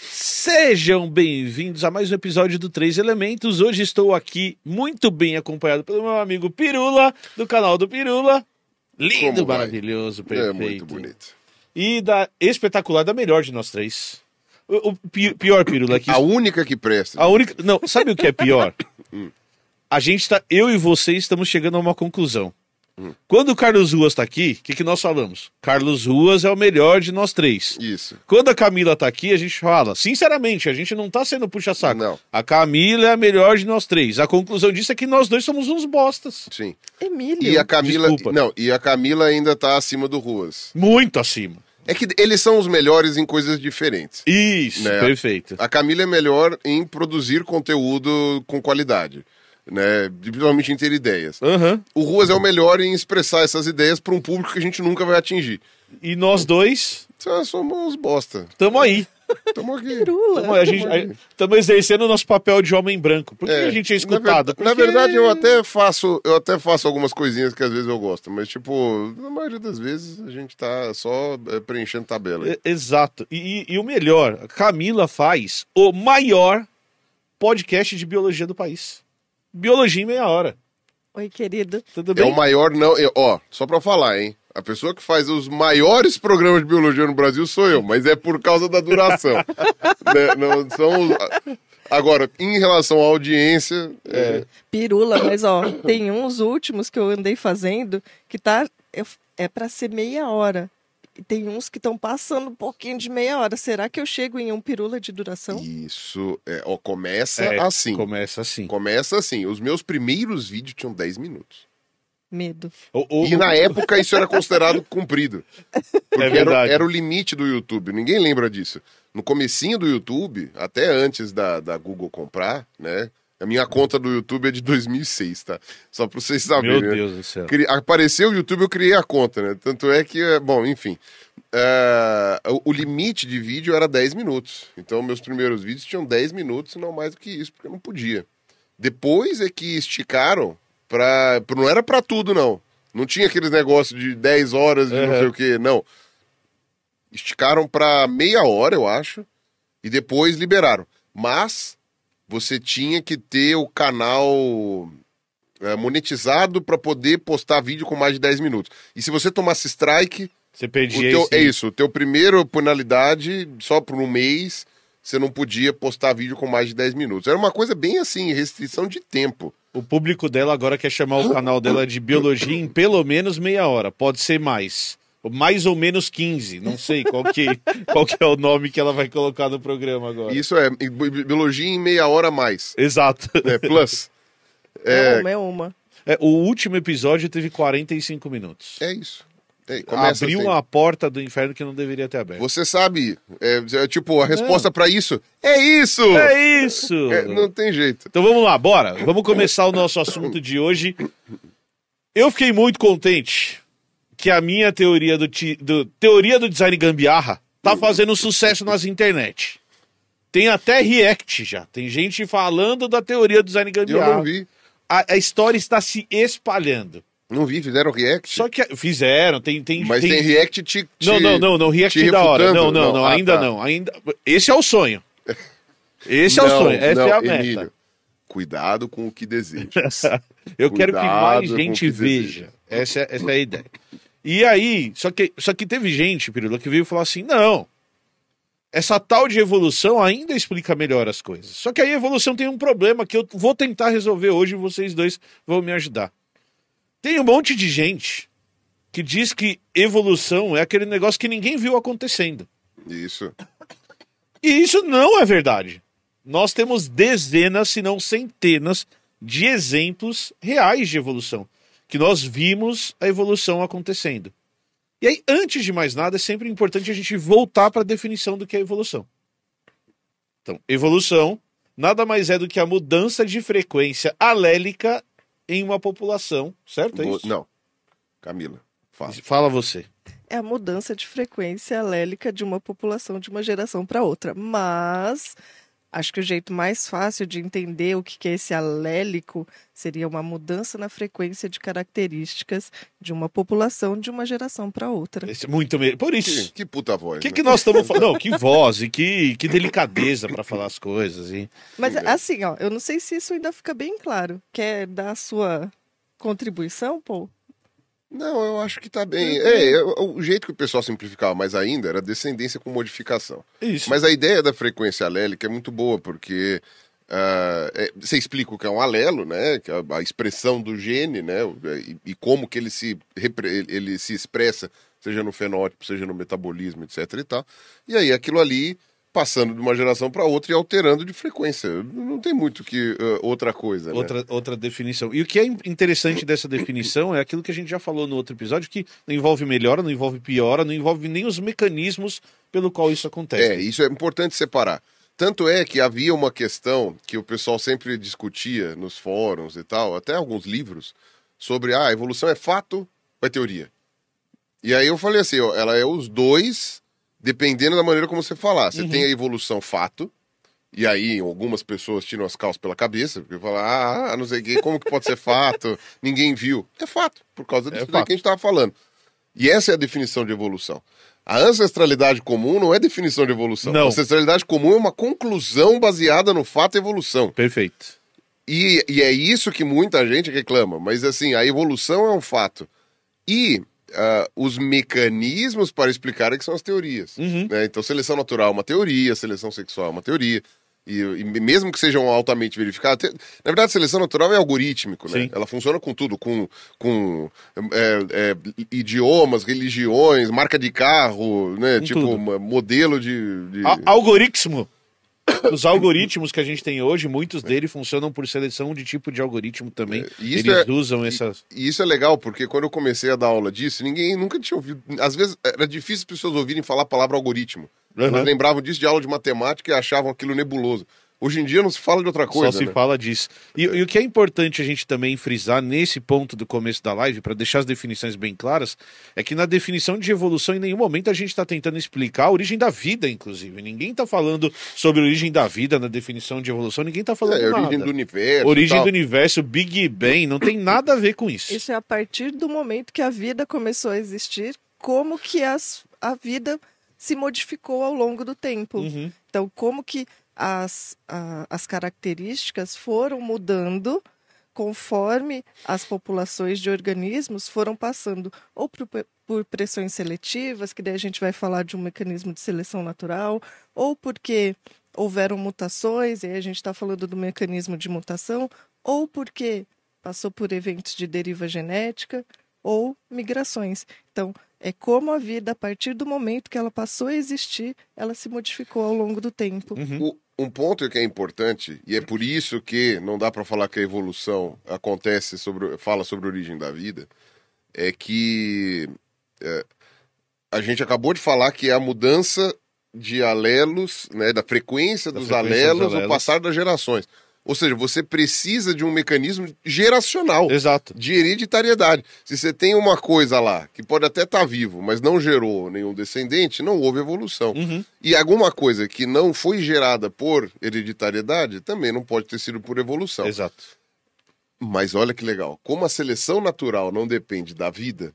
Sejam bem-vindos a mais um episódio do Três Elementos. Hoje estou aqui muito bem acompanhado pelo meu amigo Pirula, do canal do Pirula. Lindo, Como vai? maravilhoso, É perfeito. muito bonito. E da espetacular, da melhor de nós três. O, o pi- pior, Pirula, que A única que presta. a única. Não, sabe o que é pior? A gente tá. Eu e você estamos chegando a uma conclusão. Quando o Carlos Ruas tá aqui, o que, que nós falamos? Carlos Ruas é o melhor de nós três. Isso. Quando a Camila tá aqui, a gente fala, sinceramente, a gente não tá sendo puxa-saco. Não. A Camila é a melhor de nós três. A conclusão disso é que nós dois somos uns bostas. Sim. Emílio. E a Camila. Desculpa. Não, e a Camila ainda tá acima do Ruas. Muito acima. É que eles são os melhores em coisas diferentes. Isso, Né? perfeito. A Camila é melhor em produzir conteúdo com qualidade. Né? Principalmente em ter ideias. Aham. O Ruas é o melhor em expressar essas ideias para um público que a gente nunca vai atingir. E nós dois, somos bosta. tamo aí. Tamo aqui. Tamo, a gente, estamos exercendo o nosso papel de homem branco. Por que a gente é na escutado? ver- Na, Porque- verdade, eu até faço, eu até faço algumas coisinhas que às vezes eu gosto, mas tipo, na maioria das vezes a gente tá só é, preenchendo tabela. É, Exato. E, e- e o melhor, Camila faz o maior podcast de biologia do país. Biologia em meia hora. Oi, querido. Tudo É bem? o maior não, é- ó, só pra falar, hein? A pessoa que faz os maiores programas de biologia no Brasil sou eu, mas é por causa da duração. Né? Não são os- Agora, em relação à audiência, é, Pirula, mas ó, tem uns últimos que eu andei fazendo que tá. eu- É pra ser meia hora. E tem uns que estão passando um pouquinho de meia hora. Será que eu chego em um pirula de duração? isso, é, ó, começa É, assim. Começa assim. Começa assim. Os meus primeiros vídeos tinham 10 minutos. Medo. O- o- E na época isso era considerado comprido. Porque É era, era o limite do YouTube. Ninguém lembra disso. No comecinho do YouTube, até antes da, da Google comprar, né? A minha conta do YouTube é de 2006, tá? Só pra vocês saberem. Meu né? Deus do céu. Apareceu o YouTube, eu criei a conta, né? Tanto é que, é, bom, enfim. É, o, limite de vídeo era 10 minutos. Então, meus primeiros vídeos tinham 10 minutos e não mais do que isso, porque eu não podia. Depois é que esticaram pra. Não era pra tudo, não. Não tinha aqueles negócios de 10 horas de não Uhum. sei o quê, não. Esticaram pra meia hora, eu acho, e depois liberaram. Mas você tinha que ter o canal é, monetizado para poder postar vídeo com mais de 10 minutos. E se você tomasse strike, Você perdia teu, esse- é isso, o teu primeiro penalidade, só por um mês, você não podia postar vídeo com mais de 10 minutos. Era uma coisa bem assim, restrição de tempo. O público dela agora quer chamar o canal dela de biologia em pelo menos meia hora. Pode ser mais. Mais ou menos 15. Não sei qual que, qual que é o nome que ela vai colocar no programa agora. Isso é bi- bi- biologia em meia hora a mais. Exato. né? Plus. É, É, uma, é uma. É, o último episódio teve 45 minutos. é isso. É, começa Abriu assim. a porta do inferno que não deveria ter aberto. Você sabe, é, é, tipo, a resposta pra isso é isso! É isso! É, não tem jeito. Então vamos lá, bora. Vamos começar o nosso assunto de hoje. Eu fiquei muito contente que a minha teoria do, ti- do- teoria do design gambiarra tá fazendo sucesso nas internet. Tem até react já. Tem gente falando da teoria do design Eu gambiarra. não vi. A, a história está se espalhando. Não vi, fizeram react. Só que fizeram, tem tem Mas tem, react te, te- Não, não, não, não, react da hora. Não, não, não, Ah, ainda tá. não, ainda Esse é o sonho. Esse é o Não, sonho, essa não, é a meta. Emílio, cuidado com o que deseja. Eu quero que Cuidado mais gente veja. Essa, é- essa é a ideia. E aí, só que, só que teve gente, Pirula, que veio falar assim: não. essa tal de evolução ainda explica melhor as coisas. Só que aí a evolução tem um problema que eu vou tentar resolver hoje e vocês dois vão me ajudar. Tem um monte de gente que diz que evolução é aquele negócio que ninguém viu acontecendo. Isso. E isso não é verdade. Nós temos dezenas, se não centenas, de exemplos reais de evolução. Que nós vimos a evolução acontecendo. E aí, antes de mais nada, é sempre importante a gente voltar para a definição do que é evolução. Então, evolução nada mais é do que a mudança de frequência alélica em uma população, certo? É isso? Não. Camila, fala. Fala você. É a mudança de frequência alélica de uma população de uma geração para outra. Mas acho que o jeito mais fácil de entender o que que é esse alélico seria uma mudança na frequência de características de uma população de uma geração para outra. Esse é muito me... Por Que, isso. que puta voz. O que, né? que nós estamos falando? Não, que voz e que, que delicadeza para falar as coisas. E... Mas assim, ó, eu não sei se isso ainda fica bem claro. Quer dar a sua contribuição, Paul? Não, eu acho que tá bem. É, é, o jeito que o pessoal simplificava mais ainda era descendência com modificação. Isso. Mas a ideia da frequência alélica é muito boa, porque ah, é, você explica o que é um alelo, né? Que é a, a expressão do gene, né? o- E, e como que ele se, ele se expressa, seja no fenótipo, seja no metabolismo, etc. e tal. E aí aquilo ali passando de uma geração para outra e alterando de frequência. Não tem muito que ah, outra coisa, né? Outra, outra definição. E o que é in- interessante dessa definição é aquilo que a gente já falou no outro episódio, que não envolve melhora, não envolve piora, não envolve nem os mecanismos pelo qual isso acontece. É, isso é importante separar. Tanto é que havia uma questão que o pessoal sempre discutia nos fóruns e tal, até alguns livros, sobre ah, a evolução é fato ou é teoria. E aí eu falei assim, ó, ela é os dois, dependendo da maneira como você falar. Você tem a evolução fato, e aí algumas pessoas tiram as calças pela cabeça, porque falam, ah, não sei o quê, como que pode ser fato? Ninguém viu. É fato, por causa disso daí fato. que a gente estava falando. E essa é a definição de evolução. A ancestralidade comum não é definição de evolução. Não. A ancestralidade comum é uma conclusão baseada no fato evolução. Perfeito. E, e é isso que muita gente reclama. Mas assim, a evolução é um fato. E ah, os mecanismos para explicar é que são as teorias. Uhum. né? Então, seleção natural é uma teoria, seleção sexual é uma teoria. E, e mesmo que sejam altamente verificadas, na verdade, seleção natural é algorítmico, né? Sim. Ela funciona com tudo, com, com é, é, idiomas, religiões, marca de carro, né? Com tipo, tudo. modelo de. de- algoritmo. Os algoritmos que a gente tem hoje, muitos deles funcionam por seleção de tipo de algoritmo também. É, e isso Eles é- usam essas. E isso é legal, porque quando eu comecei a dar aula disso, ninguém nunca tinha ouvido. Às vezes era difícil as pessoas ouvirem falar a palavra algoritmo. Uhum. Elas lembravam disso de aula de matemática e achavam aquilo nebuloso. Hoje em dia não se fala de outra coisa. Só se né? fala disso. E, e o que é importante a gente também frisar nesse ponto do começo da live, para deixar as definições bem claras, é que na definição de evolução, em nenhum momento a gente está tentando explicar a origem da vida, inclusive. Ninguém está falando sobre a origem da vida na definição de evolução, ninguém está falando É, a nada. origem do universo. Origem e tal. do universo, Big Bang, não tem nada a ver com isso. Isso é a partir do momento que a vida começou a existir, como que as, a vida se modificou ao longo do tempo. Uhum. Então, como que as, a- as características foram mudando conforme as populações de organismos foram passando ou por, por pressões seletivas, que daí a gente vai falar de um mecanismo de seleção natural, ou porque houveram mutações, e aí a gente está falando do mecanismo de mutação, ou porque passou por eventos de deriva genética ou migrações. Então, é como a vida, a partir do momento que ela passou a existir, ela se modificou ao longo do tempo. Uhum. O- um ponto que é importante, e é por isso que não dá para falar que a evolução acontece sobre, fala sobre a origem da vida, é que é, a gente acabou de falar que é a mudança de alelos, né, da frequência, Da dos, frequência dos alelos ao alelos. passar das gerações. Ou seja, você precisa de um mecanismo geracional. Exato. de hereditariedade. Se você tem uma coisa lá que pode até estar vivo, mas não gerou nenhum descendente, não houve evolução. Uhum. E alguma coisa que não foi gerada por hereditariedade também não pode ter sido por evolução. Exato. Mas olha que legal, como a seleção natural não depende da vida,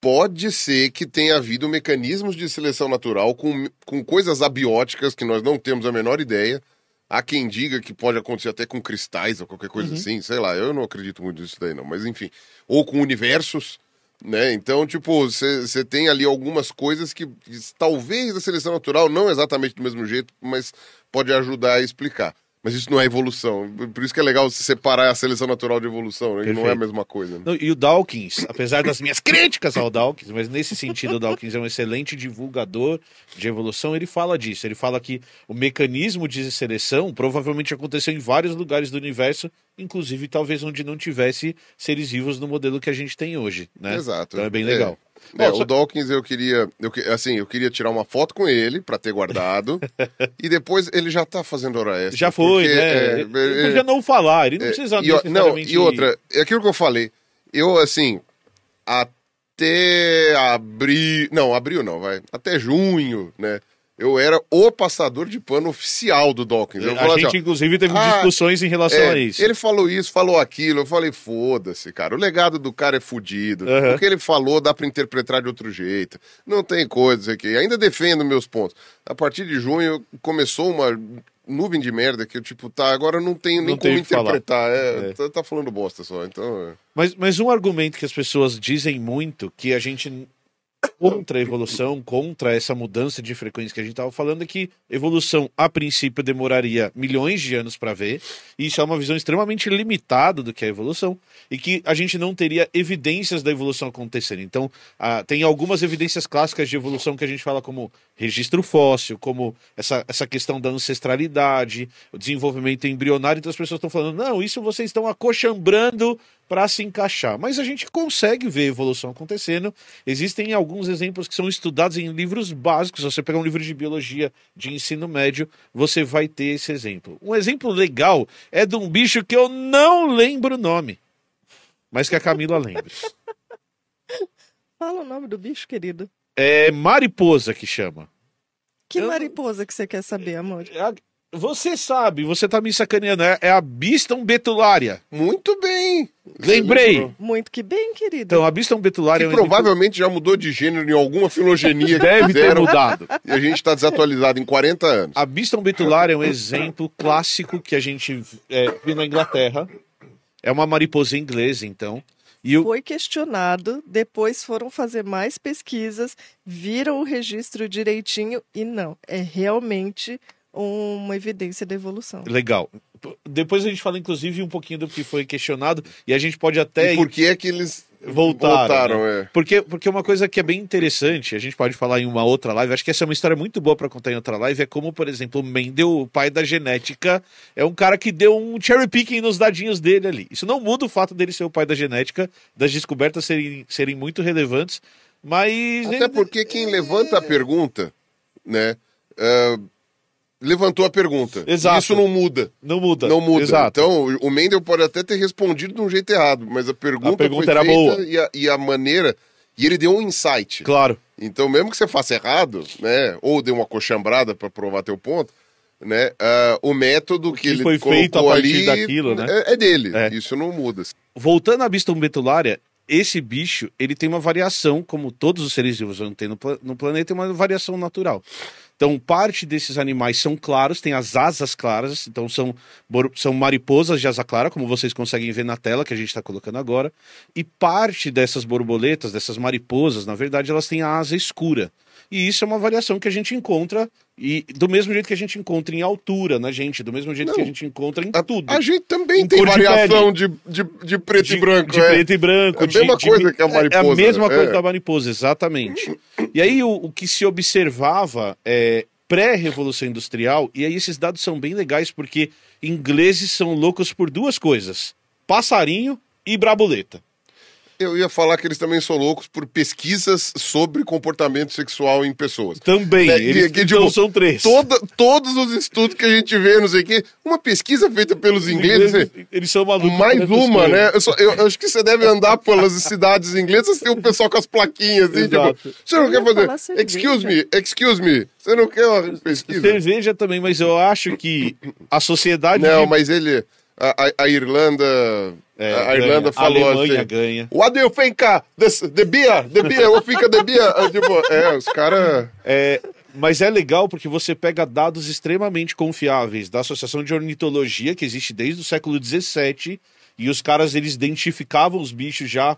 pode ser que tenha havido mecanismos de seleção natural com, com coisas abióticas que nós não temos a menor ideia. Há quem diga que pode acontecer até com cristais ou qualquer coisa assim, sei lá, eu não acredito muito nisso daí não, mas enfim. Ou com universos, Né? Então, tipo, você tem ali algumas coisas que, que talvez a seleção natural, não exatamente do mesmo jeito, mas pode ajudar a explicar. Mas isso não é evolução. Por isso que é legal se separar a seleção natural de evolução, né? Não é a mesma coisa. né? Não, E o Dawkins, apesar das minhas críticas ao Dawkins, mas nesse sentido o Dawkins é um excelente divulgador de evolução, ele fala disso. Ele fala que o mecanismo de seleção provavelmente aconteceu em vários lugares do universo, inclusive talvez onde não tivesse seres vivos no modelo que a gente tem hoje, né? Exato. Então é bem legal. É, Bom, só- o Dawkins eu queria, eu, assim, eu queria tirar uma foto com ele pra ter guardado e depois ele já tá fazendo hora extra. Já foi, porque, né? é, ele é, podia não falar, ele não precisa e, não, e outra, é aquilo que eu falei. Eu, assim, até abril. Não, abril não, vai. Até junho, né? Eu era o passador de pano oficial do Dawkins. Eu A gente, assim, inclusive, teve ah, discussões em relação é, a isso. Ele falou isso, falou aquilo. Eu falei, foda-se, cara. O legado do cara é fudido. Aham. O que ele falou dá pra interpretar de outro jeito. Não tem coisa aqui. Ainda defendo meus pontos. A partir de junho começou uma nuvem de merda que eu, tipo, tá, agora não tenho nem Não como interpretar. É, É. Tá, tá falando bosta só. Então. é. Mas, mas um argumento que as pessoas dizem muito, que a gente contra a evolução, contra essa mudança de frequência que a gente estava falando, é que evolução, a princípio, demoraria milhões de anos para ver, e isso é uma visão extremamente limitada do que é a evolução, e que a gente não teria evidências da evolução acontecendo. Então, tem algumas evidências clássicas de evolução que a gente fala como registro fóssil, como essa, essa questão da ancestralidade, o desenvolvimento embrionário, então as pessoas estão falando, não, isso vocês estão acochambrando para se encaixar. Mas a gente consegue ver a evolução acontecendo. Existem alguns exemplos que são estudados em livros básicos. Se você pegar um livro de biologia de ensino médio, você vai ter esse exemplo. Um exemplo legal é de um bicho que eu não lembro o nome, mas que a Camila lembra. Fala o nome do bicho, querido. É mariposa que chama. Que Eu- mariposa que você quer saber, amor? Você sabe, você tá me sacaneando. É é a Biston betulária. Muito bem. Lembrei. Muito que bem, querido. Então, a Biston betulária Que é um provavelmente já mudou de gênero em alguma filogenia que deve ter mudado. E a gente tá desatualizado em 40 anos. A Biston betular é um exemplo clássico que a gente é, viu na Inglaterra. É uma mariposa inglesa, então. E o, Foi questionado, depois foram fazer mais pesquisas, viram o registro direitinho e não, é realmente uma evidência da evolução. legal. Depois a gente fala, inclusive, um pouquinho do que foi questionado e a gente pode até E por que é que eles voltaram. voltaram né? é. Porque, porque uma coisa que é bem interessante, a gente pode falar em uma outra live, acho que essa é uma história muito boa para contar em outra live, é como, por exemplo, o Mendel, o pai da genética, é um cara que deu um cherry picking nos dadinhos dele ali. Isso não muda o fato dele ser o pai da genética, das descobertas serem, serem muito relevantes, mas... Até porque quem levanta a pergunta, né? ah, levantou a pergunta. Exato. Isso não muda. Não muda. Não muda. Exato. Então, o Mendel pode até ter respondido de um jeito errado, mas a pergunta, A pergunta foi era feita boa. E a, e a maneira. E ele deu um insight. Claro. Então, mesmo que você faça errado, né? Ou dê uma coxambrada para provar teu ponto, né? ah, o método que, que ele foi feito a partir ali daquilo, né? É, é dele. É. Isso não muda. Voltando à Biston betulária, esse bicho, ele tem uma variação, como todos os seres vivos vão ter no, no planeta, tem uma variação natural. Então, parte desses animais são claros, tem as asas claras, então são, são mariposas de asa clara, como vocês conseguem ver na tela que a gente está colocando agora. E parte dessas borboletas, dessas mariposas, na verdade, elas têm a asa escura. E isso é uma variação que a gente encontra, e do mesmo jeito que a gente encontra em altura na gente, do mesmo jeito que a gente encontra em A, tudo. a gente também Em tem de variação de, de, de preto e branco. De é. preto e branco. É a de- mesma de- coisa que a mariposa. É a mesma coisa é. da mariposa, exatamente. E aí o, o que se observava é pré-revolução industrial, e aí esses dados são bem legais porque ingleses são loucos por duas coisas: passarinho e brabuleta. Eu ia falar que eles também são loucos por pesquisas sobre comportamento sexual em pessoas. Também, É, eles que, então tipo, são três. Toda, todos os estudos que a gente vê, não sei o quê, uma pesquisa feita pelos Os ingleses, eles são malucos. mais uma, né? Eu, só- eu- eu acho que você deve andar pelas cidades inglesas, tem o pessoal com as plaquinhas, assim, Exato. tipo, você não Eu quer fazer, excuse me, excuse me, você não quer uma pesquisa? Cerveja também, mas eu acho que a sociedade. Não, de- mas ele, a, a- a Irlanda, É, a, a ganha. Irlanda A falou Alemanha assim, ganha. What do you think? uh, This, the beer, the beer, of the beer? Tipo, é, os caras... É, mas é legal porque você pega dados extremamente confiáveis da Associação de Ornitologia, que existe desde o século XVII, e os caras eles identificavam os bichos já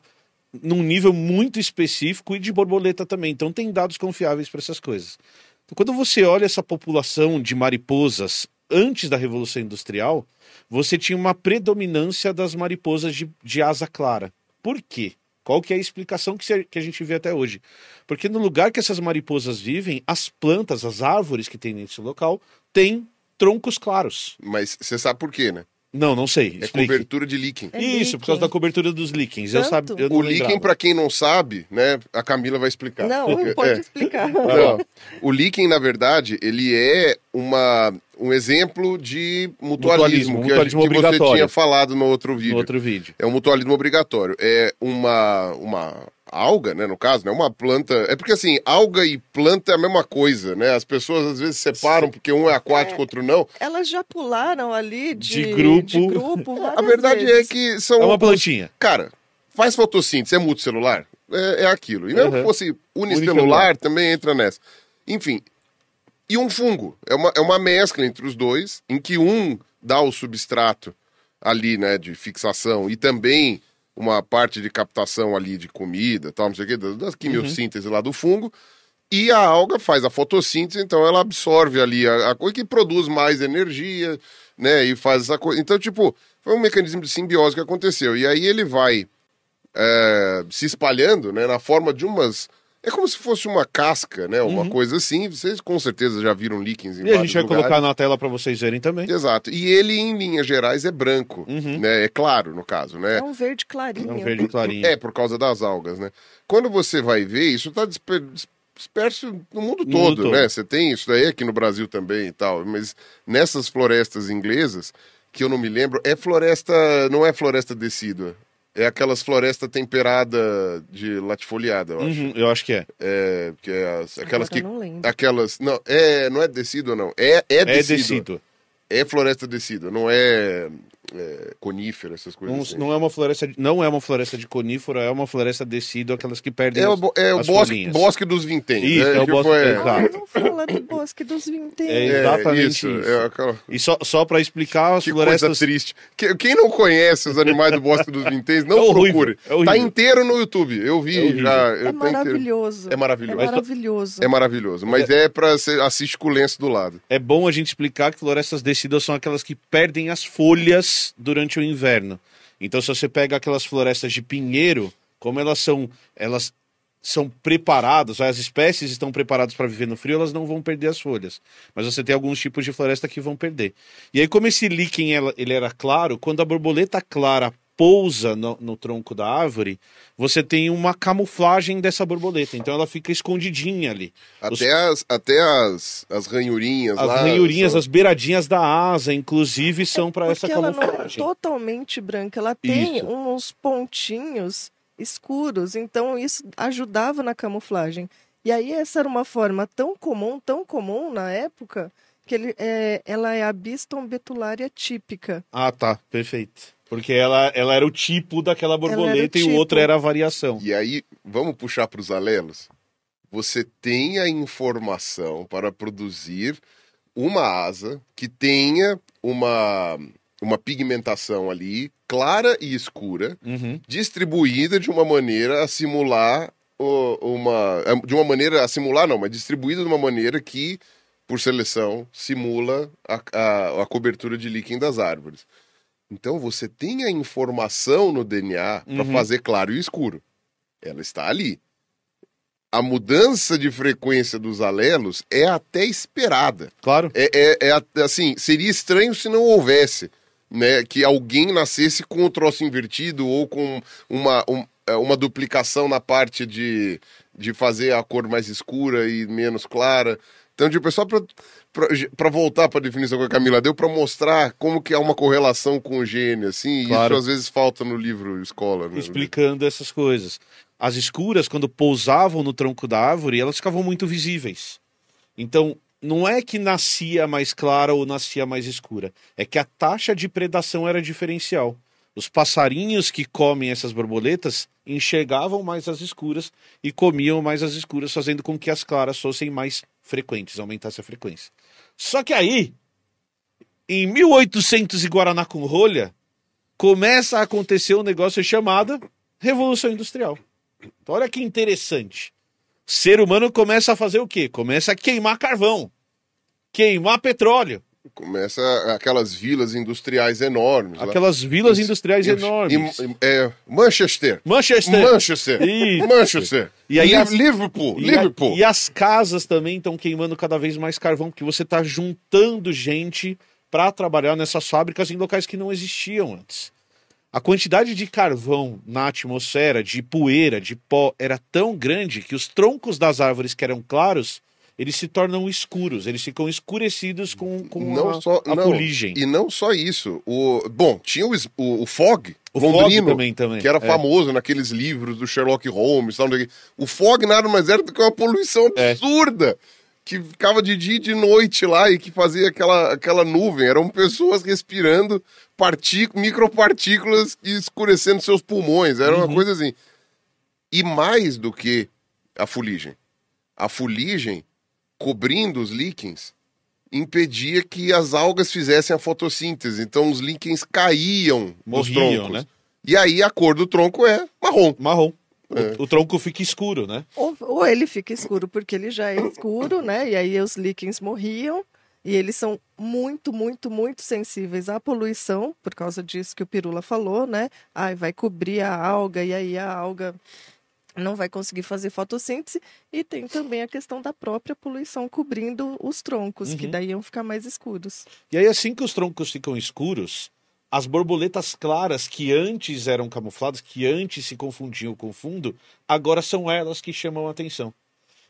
num nível muito específico e de borboleta também. Então tem dados confiáveis para essas coisas. Então, quando você olha essa população de mariposas antes da Revolução Industrial, você tinha uma predominância das mariposas de, de asa clara. Por quê? Qual que é a explicação que, se- que a gente vê até hoje? Porque no lugar que essas mariposas vivem, as plantas, as árvores que tem nesse local, têm troncos claros. Mas você sabe por quê, né? Não, não sei. É Explique. cobertura de líquen. É Isso, por causa líquen. da cobertura dos líquens. Eu, sabe, eu O líquen, pra quem não sabe, né? A Camila vai explicar. Não, pode É. explicar. Não, o líquen, na verdade, ele é uma, um exemplo de mutualismo, Mutualismo, que, a mutualismo gente- que você tinha falado no outro vídeo. No outro vídeo. É um mutualismo obrigatório. É uma, uma alga, né, no caso, né, uma planta... É porque, assim, alga e planta é a mesma coisa, né? As pessoas, às vezes, separam porque um é aquático, outro não. Elas já pularam ali de, De grupo. de grupo A verdade é vezes. que são... É uma plantinha. Cara, faz fotossíntese, é multicelular? É, é aquilo. E mesmo Uhum. que fosse unicelular, Unicelular. também entra nessa. Enfim, e um fungo. É uma, é uma mescla entre os dois, em que um dá o substrato ali, né, de fixação, e também uma parte de captação ali de comida, tal, não sei o quê, da, quimiossíntese lá do fungo, e a alga faz a fotossíntese, então ela absorve ali a, a coisa que produz mais energia, né, e faz essa coisa. Então, tipo, foi um mecanismo de simbiose que aconteceu. E aí ele vai é, se espalhando, né, na forma de umas... É como se fosse uma casca, né, uma coisa assim. Vocês com certeza já viram líquens em Uhum. E a gente vai lugares. colocar na tela para vocês verem também. Exato. E ele, em linhas gerais, é branco, Uhum. né? É claro, no caso, né? É um verde clarinho. É um verde clarinho. É, por causa das algas, né? Quando você vai ver, isso está disperso no mundo No todo, mundo né? todo. Você tem isso daí aqui no Brasil também e tal, mas nessas florestas inglesas, que eu não me lembro, é floresta, não é floresta decídua, é aquelas florestas temperada de latifoliada, eu acho. Uhum, eu acho que é. É, que é as- aquelas Agora que... não lembro. Aquelas, não, é, não é decídua não, é, é É decídua. decíduo. É floresta decídua, não é, é conífera, essas coisas Não, assim. não é uma floresta, de- não é uma floresta de conífero, é uma floresta decídua, aquelas que perdem É o, é o as bosque, folhinhas. bosque dos vinténs. Isso, né? é o Tipo, bosque- é- exato. Ah, não fala do bosque dos vinténs. É, é, exatamente isso. isso. É aquela... E só, só para explicar, as Que florestas. coisa triste. Que- Quem não conhece os animais do Bosque dos Vinténs, não É horrível, procure. é tá inteiro no YouTube. Eu vi É já. Eu É tá maravilhoso. É maravilhoso. É maravilhoso. É maravilhoso. Mas é pra você assistir com o lenço do lado. É bom a gente explicar que florestas decíduas são aquelas que perdem as folhas durante o inverno. Então, se você pega aquelas florestas de pinheiro, como elas são, elas são preparadas, as espécies estão preparadas para viver no frio, elas não vão perder as folhas. Mas você tem alguns tipos de floresta que vão perder. E aí, como esse líquen ele era claro, quando a borboleta clara pousa no, no tronco da árvore, você tem uma camuflagem dessa borboleta. Então, ela fica escondidinha ali. Os- Até, as, até as, as ranhurinhas as lá. ranhurinhas, são- as beiradinhas da asa, inclusive, são para essa Porque ela não é camuflagem. totalmente branca, ela tem Isso. uns pontinhos escuros, então isso ajudava na camuflagem. E aí essa era uma forma tão comum, tão comum na época, que ele, é, ela é a Biston betulária típica. Ah, tá, perfeito. Porque ela, ela era o tipo daquela borboleta e o tipo. outro era a variação. E aí, vamos puxar para os alelos? Você tem a informação para produzir uma asa que tenha uma, uma pigmentação ali clara e escura, Uhum. distribuída de uma maneira a simular o- uma. De uma maneira a simular, não, mas distribuída de uma maneira que, por seleção, simula a, a, a cobertura de líquen das árvores. Então você tem a informação no DNA para Uhum. fazer claro e escuro. Ela está ali. A mudança de frequência dos alelos é até esperada. Claro. É, é, é assim, seria estranho se não houvesse, né, que alguém nascesse com o troço invertido ou com uma, um- é, uma duplicação na parte de, de fazer a cor mais escura e menos clara. Então, tipo, é só para voltar para a definição que a Camila deu, para mostrar como que há uma correlação com o gene, assim, e Claro. isso às vezes falta no livro escola. Né? Explicando essas coisas. As escuras, quando pousavam no tronco da árvore, elas ficavam muito visíveis. Então, não é que nascia mais clara ou nascia mais escura. É que a taxa de predação era diferencial. Os passarinhos que comem essas borboletas enxergavam mais as escuras e comiam mais as escuras, fazendo com que as claras fossem mais frequentes, aumentasse a frequência. Só que aí, em 1800 e Guaraná com rolha, começa a acontecer um negócio chamado Revolução Industrial. Então, olha que interessante. O ser humano começa a fazer o quê? Começa a queimar carvão, queimar petróleo. Começa aquelas vilas industriais enormes. lá. Aquelas vilas industriais Em- enormes. em- é, Manchester. Manchester. Manchester. Isso. Manchester. E aí as- Liverpool. E, Liverpool. e as casas também estão queimando cada vez mais carvão, porque você está juntando gente para trabalhar nessas fábricas em locais que não existiam antes. A quantidade de carvão na atmosfera, de poeira, de pó, era tão grande que os troncos das árvores que eram claros, eles se tornam escuros, eles ficam escurecidos com, com não a, só a não, fuligem. E não só isso. O, bom, tinha o, o, o Fog, O Fog londrino, também, também. que era É. famoso naqueles livros do Sherlock Holmes. Tal, o Fog nada mais era do que uma poluição É. absurda. Que ficava de dia e de noite lá e que fazia aquela, aquela nuvem. Eram pessoas respirando partic- micropartículas e escurecendo seus pulmões. Era Uhum. uma coisa assim. E mais do que a fuligem. A fuligem, cobrindo os líquens, impedia que as algas fizessem a fotossíntese. Então os líquens caíam dos Morriam, troncos. né? E aí a cor do tronco é marrom. Marrom. É. O, o tronco fica escuro, né? Ou, ou ele fica escuro porque ele já é escuro, né? E aí os líquens morriam. E eles são muito, muito, muito sensíveis à poluição, por causa disso que o Pirula falou, né? Ai, vai cobrir a alga e aí a alga não vai conseguir fazer fotossíntese. E tem também a questão da própria poluição cobrindo os troncos, que Uhum. daí iam ficar mais escuros. E aí, assim que os troncos ficam escuros, as borboletas claras que antes eram camufladas, que antes se confundiam com o fundo, agora são elas que chamam a atenção.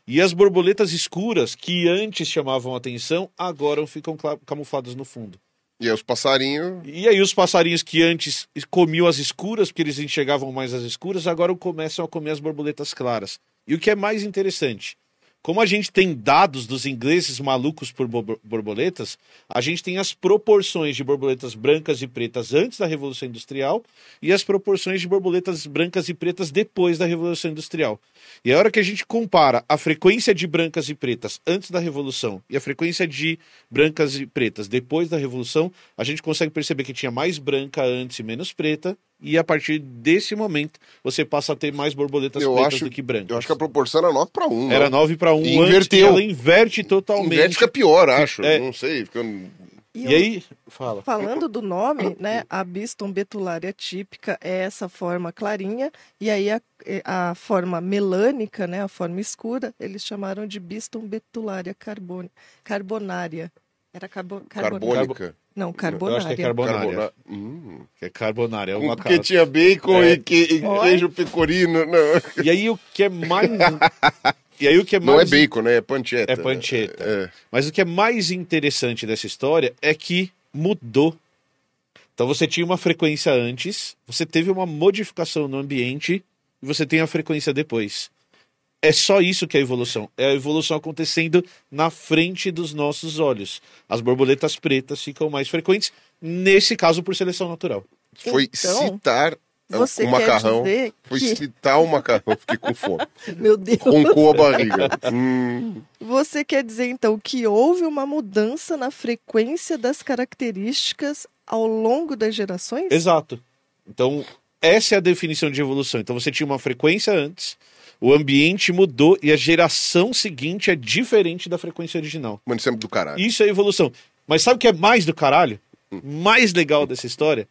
E as borboletas escuras, que antes chamavam a atenção, agora ficam camufladas no fundo. E aí os passarinhos. E aí os passarinhos que antes comiam as escuras, porque eles enxergavam mais as escuras, agora começam a comer as borboletas claras. E o que é mais interessante, como a gente tem dados dos ingleses malucos por bo- borboletas, a gente tem as proporções de borboletas brancas e pretas antes da Revolução Industrial e as proporções de borboletas brancas e pretas depois da Revolução Industrial. E a hora que a gente compara a frequência de brancas e pretas antes da Revolução e a frequência de brancas e pretas depois da Revolução, a gente consegue perceber que tinha mais branca antes e menos preta, e a partir desse momento você passa a ter mais borboletas Eu pretas acho, do que brancas. eu acho que a proporção era 9 para 1. Era 9 para 1 E inverteu. ela inverte totalmente. Inverte fica pior, acho. É. Não sei. Fica... E, E eu- aí, fala. Falando do nome, né, a Biston betulária típica é essa forma clarinha, e aí a, a forma melânica, né, a forma escura, eles chamaram de Biston betulária carbon, carbonária. Era carbo, Carbônica. Não, Eu acho que carbonária. é carbonária. Carbona- Hum. Que é carbonária. É uma Porque tinha bacon É. e, que, e Oi? queijo pecorino. Não, E aí o que é mais. e aí o que é mais. não é bacon, né? É pancetta. É pancetta. É. Mas o que é mais interessante dessa história é que mudou. Então você tinha uma frequência antes, você teve uma modificação no ambiente e você tem a frequência depois. É só isso que é a evolução. É a evolução acontecendo na frente dos nossos olhos. As borboletas pretas ficam mais frequentes, nesse caso por seleção natural. Foi Então, citar Você o macarrão. quer dizer Foi que... citar o macarrão. Fiquei com fome. Meu Deus. Roncou a barriga. Hum. Você quer dizer, então, que houve uma mudança na frequência das características ao longo das gerações? Exato. Então, essa é a definição de evolução. Então, você tinha uma frequência antes, o ambiente mudou e a geração seguinte é diferente da frequência original. Mano, isso é do caralho. Isso é evolução. Mas sabe o que é mais do caralho? Mais legal dessa história?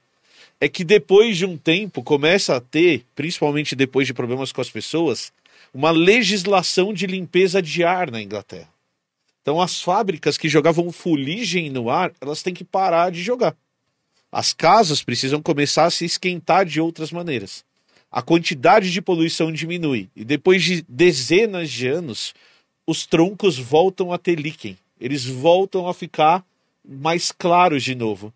É que depois de um tempo começa a ter, principalmente depois de problemas com as pessoas, uma legislação de limpeza de ar na Inglaterra. Então as fábricas que jogavam fuligem no ar, elas têm que parar de jogar. As casas precisam começar a se esquentar de outras maneiras. A quantidade de poluição diminui. E depois de dezenas de anos, os troncos voltam a ter líquen. Eles voltam a ficar mais claros de novo.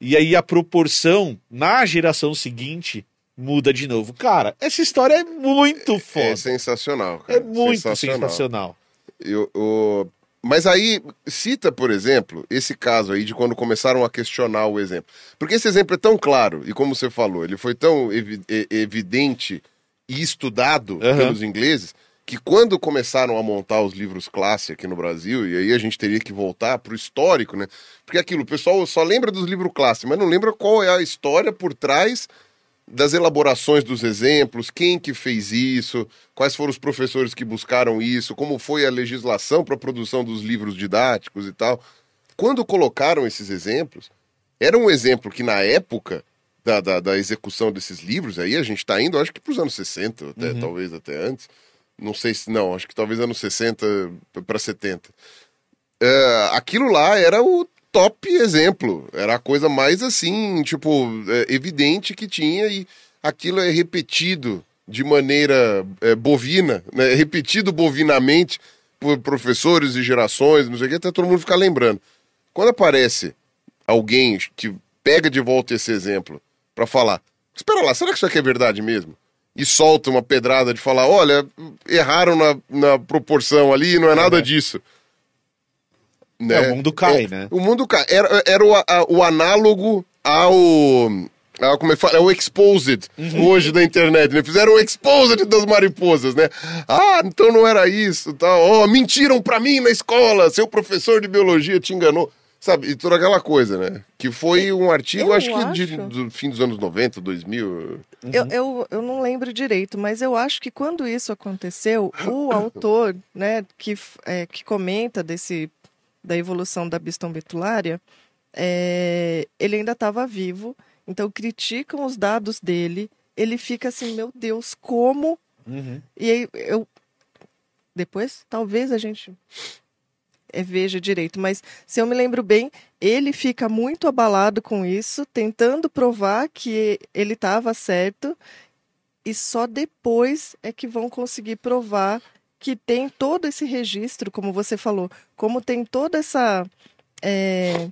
E aí a proporção na geração seguinte muda de novo. Cara, essa história é muito foda. É sensacional. É Cara. muito sensacional. Eu, eu- Mas aí, cita, por exemplo, esse caso aí de quando começaram a questionar o exemplo. Porque esse exemplo é tão claro, e como você falou, ele foi tão evi- evidente e estudado Aham. pelos ingleses, que quando começaram a montar os livros clássicos aqui no Brasil, e aí a gente teria que voltar para o histórico, né? Porque aquilo, o pessoal só lembra dos livros clássicos, mas não lembra qual é a história por trás das elaborações dos exemplos, quem que fez isso, quais foram os professores que buscaram isso, como foi a legislação para a produção dos livros didáticos e tal. Quando colocaram esses exemplos, era um exemplo que na época da, da, da execução desses livros, aí a gente está indo, acho que para os anos 60, até, Uhum. talvez até antes. Não sei se. Não, acho que talvez anos 60 para 70. É, aquilo lá era o top exemplo. Era a coisa mais assim, tipo, é, evidente que tinha e aquilo é repetido de maneira é, bovina, né? repetido bovinamente por professores e gerações, não sei o que, até todo mundo ficar lembrando. Quando aparece alguém que pega de volta esse exemplo para falar, espera lá, será que isso aqui é verdade mesmo? E solta uma pedrada de falar, olha, erraram na, na proporção ali, não é nada disso. É, o mundo cai, né? O mundo cai. Era, era o, a- o análogo ao. ao como é que fala? É o exposed Uhum. hoje da internet, né? Fizeram o exposed das mariposas, né? Ah, então não era isso, tal. Oh, mentiram pra mim na escola, seu professor de biologia te enganou. Sabe, e toda aquela coisa, né? Que foi um artigo, Eu acho que de- acho. do fim dos anos 90, 2000. Eu, eu, eu não lembro direito, mas eu acho que quando isso aconteceu, o autor, né, que, é, que comenta desse da evolução da Biston betulária, é, ele ainda estava vivo, então criticam os dados dele. Ele fica assim, meu Deus, como? Uhum. E aí eu depois talvez a gente é, veja direito, mas se eu me lembro bem, ele fica muito abalado com isso, tentando provar que ele estava certo, e só depois é que vão conseguir provar que tem todo esse registro, como você falou, como tem toda essa. é,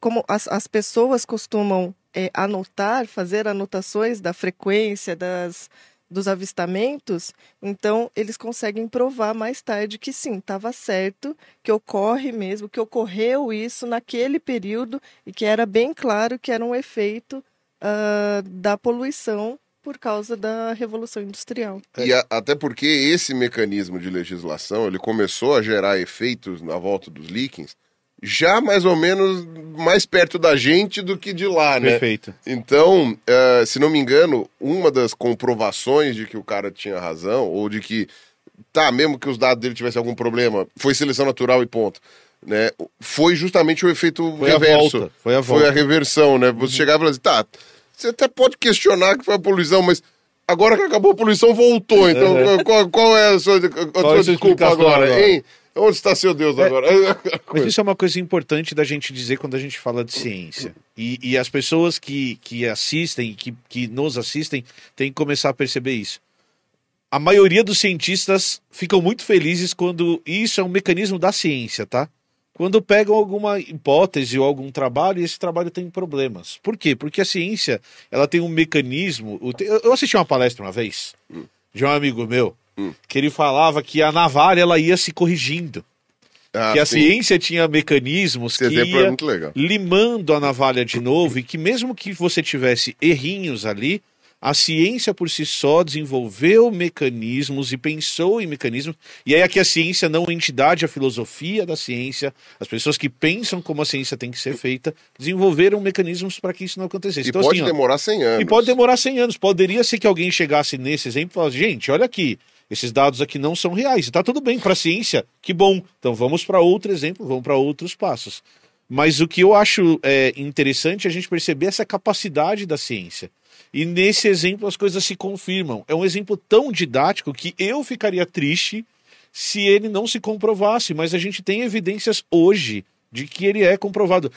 como as, as pessoas costumam é, anotar, fazer anotações da frequência das, dos avistamentos, então eles conseguem provar mais tarde que sim, estava certo, que ocorre mesmo, que ocorreu isso naquele período e que era bem claro que era um efeito ah, da poluição por causa da Revolução Industrial. E a- até porque esse mecanismo de legislação ele começou a gerar efeitos na volta dos líquens já mais ou menos mais perto da gente do que de lá, né? Perfeito. Então, eh, se não me engano, uma das comprovações de que o cara tinha razão, ou de que, tá, mesmo que os dados dele tivessem algum problema, foi seleção natural e ponto. Né? Foi justamente o efeito Foi a reverso. volta, foi a Foi volta. a reversão, né? Você chegava e falava assim, tá, você até pode questionar que foi a poluição, mas agora que acabou a poluição, voltou. Então, qual, qual é a sua, a é sua sua desculpa agora, agora? hein? Onde está seu Deus agora? Mas isso é uma coisa importante da gente dizer quando a gente fala de ciência. E, e as pessoas que, que assistem, que, que nos assistem, têm que começar a perceber isso. A maioria dos cientistas ficam muito felizes quando isso é um mecanismo da ciência, tá? Quando pegam alguma hipótese ou algum trabalho e esse trabalho tem problemas. Por quê? Porque a ciência ela tem um mecanismo. Eu assisti uma palestra uma vez de um amigo meu que ele falava que a navalha ela ia se corrigindo Ah, que a sim. ciência tinha mecanismos Esse que é ia legal. limando a navalha de novo e que mesmo que você tivesse errinhos ali, a ciência por si só desenvolveu mecanismos e pensou em mecanismos. E aí aqui a ciência não a entidade, a filosofia da ciência, as pessoas que pensam como a ciência tem que ser feita, desenvolveram mecanismos para que isso não acontecesse. E Então, pode assim, ó, demorar 100 anos. e pode demorar 100 anos. Poderia ser que alguém chegasse nesse exemplo e falasse: gente, olha aqui, esses dados aqui não são reais. E tá tudo bem para a ciência, que bom. Então vamos para outro exemplo, vamos para outros passos. Mas o que eu acho é, interessante é a gente perceber essa capacidade da ciência. E nesse exemplo as coisas se confirmam. É um exemplo tão didático que eu ficaria triste se ele não se comprovasse, mas a gente tem evidências hoje de que ele é comprovado.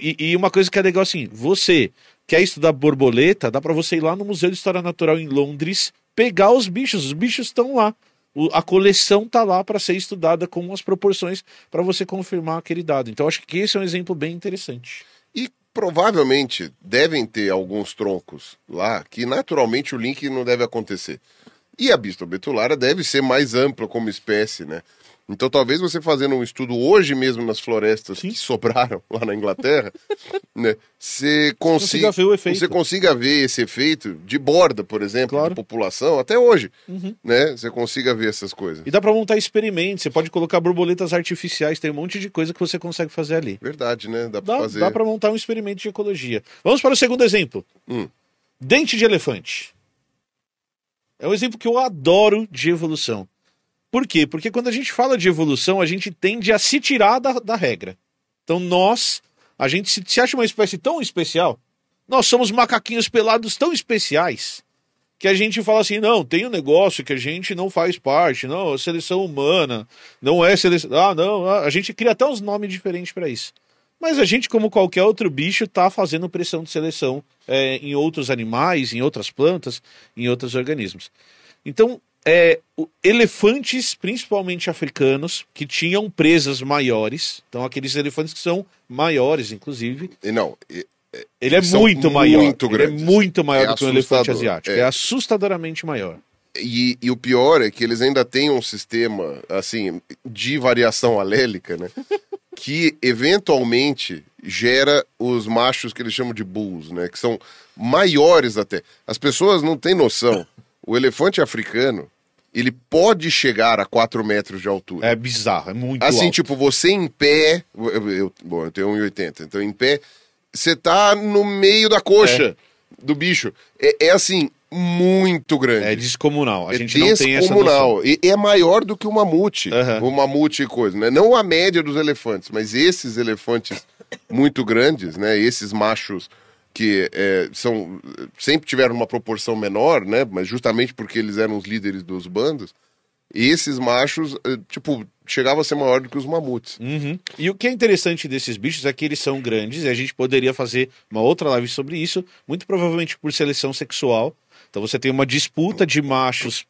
E, e uma coisa que é legal assim, você quer estudar borboleta, dá para você ir lá no Museu de História Natural em Londres, pegar os bichos, os bichos estão lá. O- a coleção tá lá para ser estudada com as proporções para você confirmar aquele dado. Então acho que esse é um exemplo bem interessante. Provavelmente devem ter alguns troncos lá que naturalmente o link não deve acontecer. E a Biston betulária deve ser mais ampla como espécie, né? Então talvez você fazendo um estudo hoje mesmo nas florestas que sobraram lá na Inglaterra, né? Você consiga, consiga ver o efeito. você consiga ver esse efeito de borda, por exemplo, Claro. de população, até hoje, Uhum. né? Você consiga ver essas coisas. E dá para montar experimentos, você pode colocar borboletas artificiais, tem um monte de coisa que você consegue fazer ali. Verdade, né? Dá Dá, fazer. dá para montar um experimento de ecologia. Vamos para o segundo exemplo. Hum. Dente de elefante. É um exemplo que eu adoro de evolução. Por quê? Porque quando a gente fala de evolução, a gente tende a se tirar da, da regra. Então nós, a gente se, se acha uma espécie tão especial, nós somos macaquinhos pelados tão especiais, que a gente fala assim, não, tem um negócio que a gente não faz parte, não, é seleção humana, não é seleção. Ah, não, a gente cria até uns nomes diferentes para isso. Mas a gente, como qualquer outro bicho, está fazendo pressão de seleção é, em outros animais, em outras plantas, em outros organismos. Então, é, elefantes, principalmente africanos, que tinham presas maiores, então aqueles elefantes que são maiores, inclusive. E não, ele é muito maior. Muito ele é muito maior É do que um elefante asiático. é. É. assustadoramente maior. E, e o pior é que eles ainda têm um sistema, assim, de variação alélica, né? que eventualmente gera os machos que eles chamam de bulls, né? Que são maiores até. As pessoas não têm noção. O elefante africano, ele pode chegar a 4 metros de altura. É bizarro, é muito Assim, alto. tipo, você em pé. Eu, eu- bom, eu tenho 1,80. Então, em pé, você tá no meio da coxa do bicho. É, é, assim, muito grande. É descomunal. A É gente não tem essa descomunal. E é maior do que o mamute. Aham. O mamute e coisa, né? Não a média dos elefantes, mas esses elefantes muito grandes, né? Esses machos que é, são sempre tiveram uma proporção menor, né? Mas justamente porque eles eram os líderes dos bandos. Esses machos, eh, tipo, chegavam a ser maior do que os mamutes. Uhum. E o que é interessante desses bichos é que eles são grandes e a gente poderia fazer uma outra live sobre isso, muito provavelmente por seleção sexual. Então você tem uma disputa de machos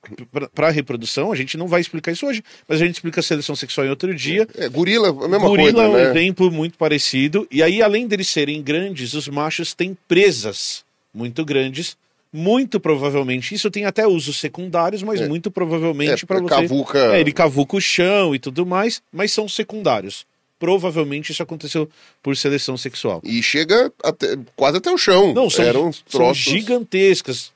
para reprodução. A gente não vai explicar isso hoje, mas a gente explica a seleção sexual em outro dia. É, gorila, a mesma Gorila coisa, é um né? exemplo muito parecido. E aí, além deles serem grandes, os machos têm presas muito grandes. Muito provavelmente, isso tem até usos secundários, mas muito provavelmente É, para é você. cavuca- É, ele cavuca o chão e tudo mais, mas são secundários. Provavelmente isso aconteceu por seleção sexual. E chega até, quase até o chão. Não, são, Eram são troços... gigantescas.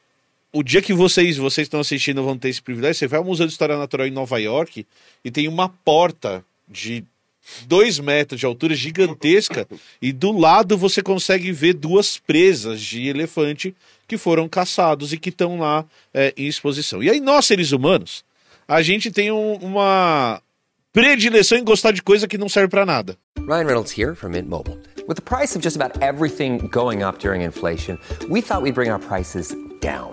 O dia que vocês, vocês estão assistindo vão ter esse privilégio, você vai ao Museu de História Natural em Nova York e tem uma porta de dois metros de altura gigantesca e do lado você consegue ver duas presas de elefante que foram caçados e que estão lá é, em exposição. E aí nós, seres humanos, a gente tem um- uma predileção em gostar de coisa que não serve pra nada. Ryan Reynolds here from Mint Mobile. With the price of just about everything going up during inflation, we thought we'd bring our prices down.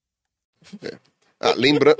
Ah, lembrando...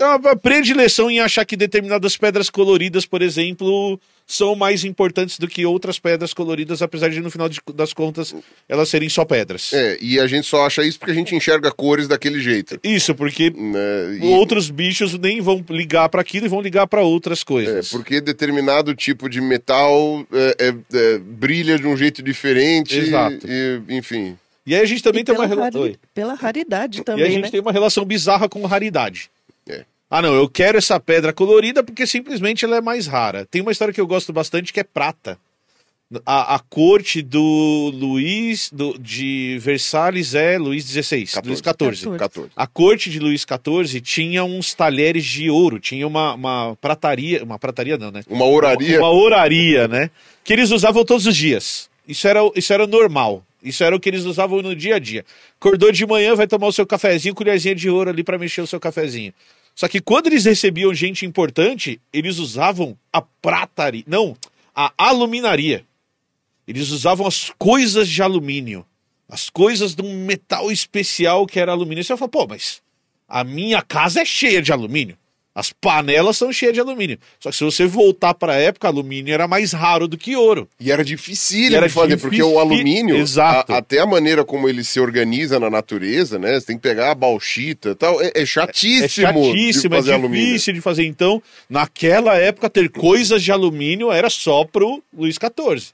É uma predileção em achar que determinadas pedras coloridas, por exemplo, são mais importantes do que outras pedras coloridas, apesar de no final de- das contas elas serem só pedras. É, e a gente só acha isso porque a gente enxerga cores daquele jeito. Isso, porque Né? E- outros bichos nem vão ligar para aquilo e vão ligar para outras É, coisas. porque determinado tipo de metal é, é, é, brilha de um jeito diferente. Exato. E, enfim. E aí a gente também E tem uma pela, relação. rari- pela raridade E a também, gente né? tem uma relação bizarra com raridade. É. Ah, não, eu quero essa pedra colorida porque simplesmente ela é mais rara. Tem uma história que eu gosto bastante que é prata. A, a corte do Luís do, de Versalhes é Luís XVI, 14. Luís XIV. 14. A corte de Luís XIV tinha uns talheres de ouro, tinha uma, uma prataria, uma prataria não, né? Uma oraria. Uma oraria, né? Que eles usavam todos os dias. Isso era, isso era normal. Isso era o que eles usavam no dia a dia. Acordou de manhã, vai tomar o seu cafezinho, colherzinha de ouro ali para mexer o seu cafezinho. Só que quando eles recebiam gente importante, eles usavam a prataria. Não, a aluminaria. Eles usavam as coisas de alumínio. As coisas de um metal especial que era alumínio. E você fala, pô, mas a minha casa é cheia de alumínio. As panelas são cheias de alumínio. Só que se você voltar para a época, alumínio era mais raro do que ouro. E era difícil era de fazer, porque o alumínio, Exato. a- até a maneira como ele se organiza na natureza, né? Você tem que pegar a bauxita e tal. É, é chatíssimo, É chatíssimo, de fazer é alumínio. difícil de fazer. Então, naquela época, ter coisas de alumínio era só pro Luiz XIV.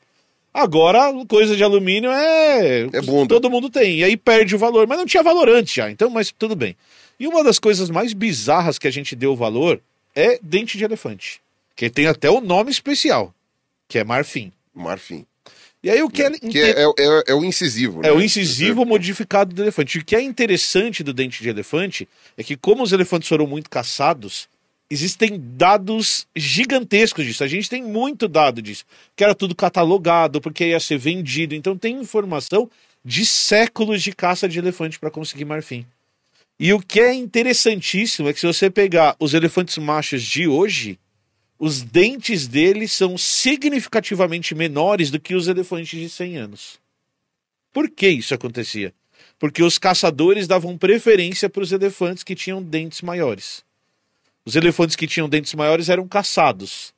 Agora, coisa de alumínio é. É bunda. Todo mundo tem. E aí perde o valor. Mas não tinha valor antes já. Então, mas tudo bem. E uma das coisas mais bizarras que a gente deu valor é dente de elefante. Que tem até o nome especial, que é marfim. Marfim. E aí o que é. Que é, é- é- é o incisivo. É né? o incisivo modificado do elefante. O que é interessante do dente de elefante é que, como os elefantes foram muito caçados, existem dados gigantescos disso. A gente tem muito dado disso. Que era tudo catalogado, porque ia ser vendido. Então tem informação de séculos de caça de elefante para conseguir marfim. E o que é interessantíssimo é que se você pegar os elefantes machos de hoje, os dentes deles são significativamente menores do que os elefantes de 100 anos. Por que isso acontecia? Porque os caçadores davam preferência para os elefantes que tinham dentes maiores. Os elefantes que tinham dentes maiores eram caçados.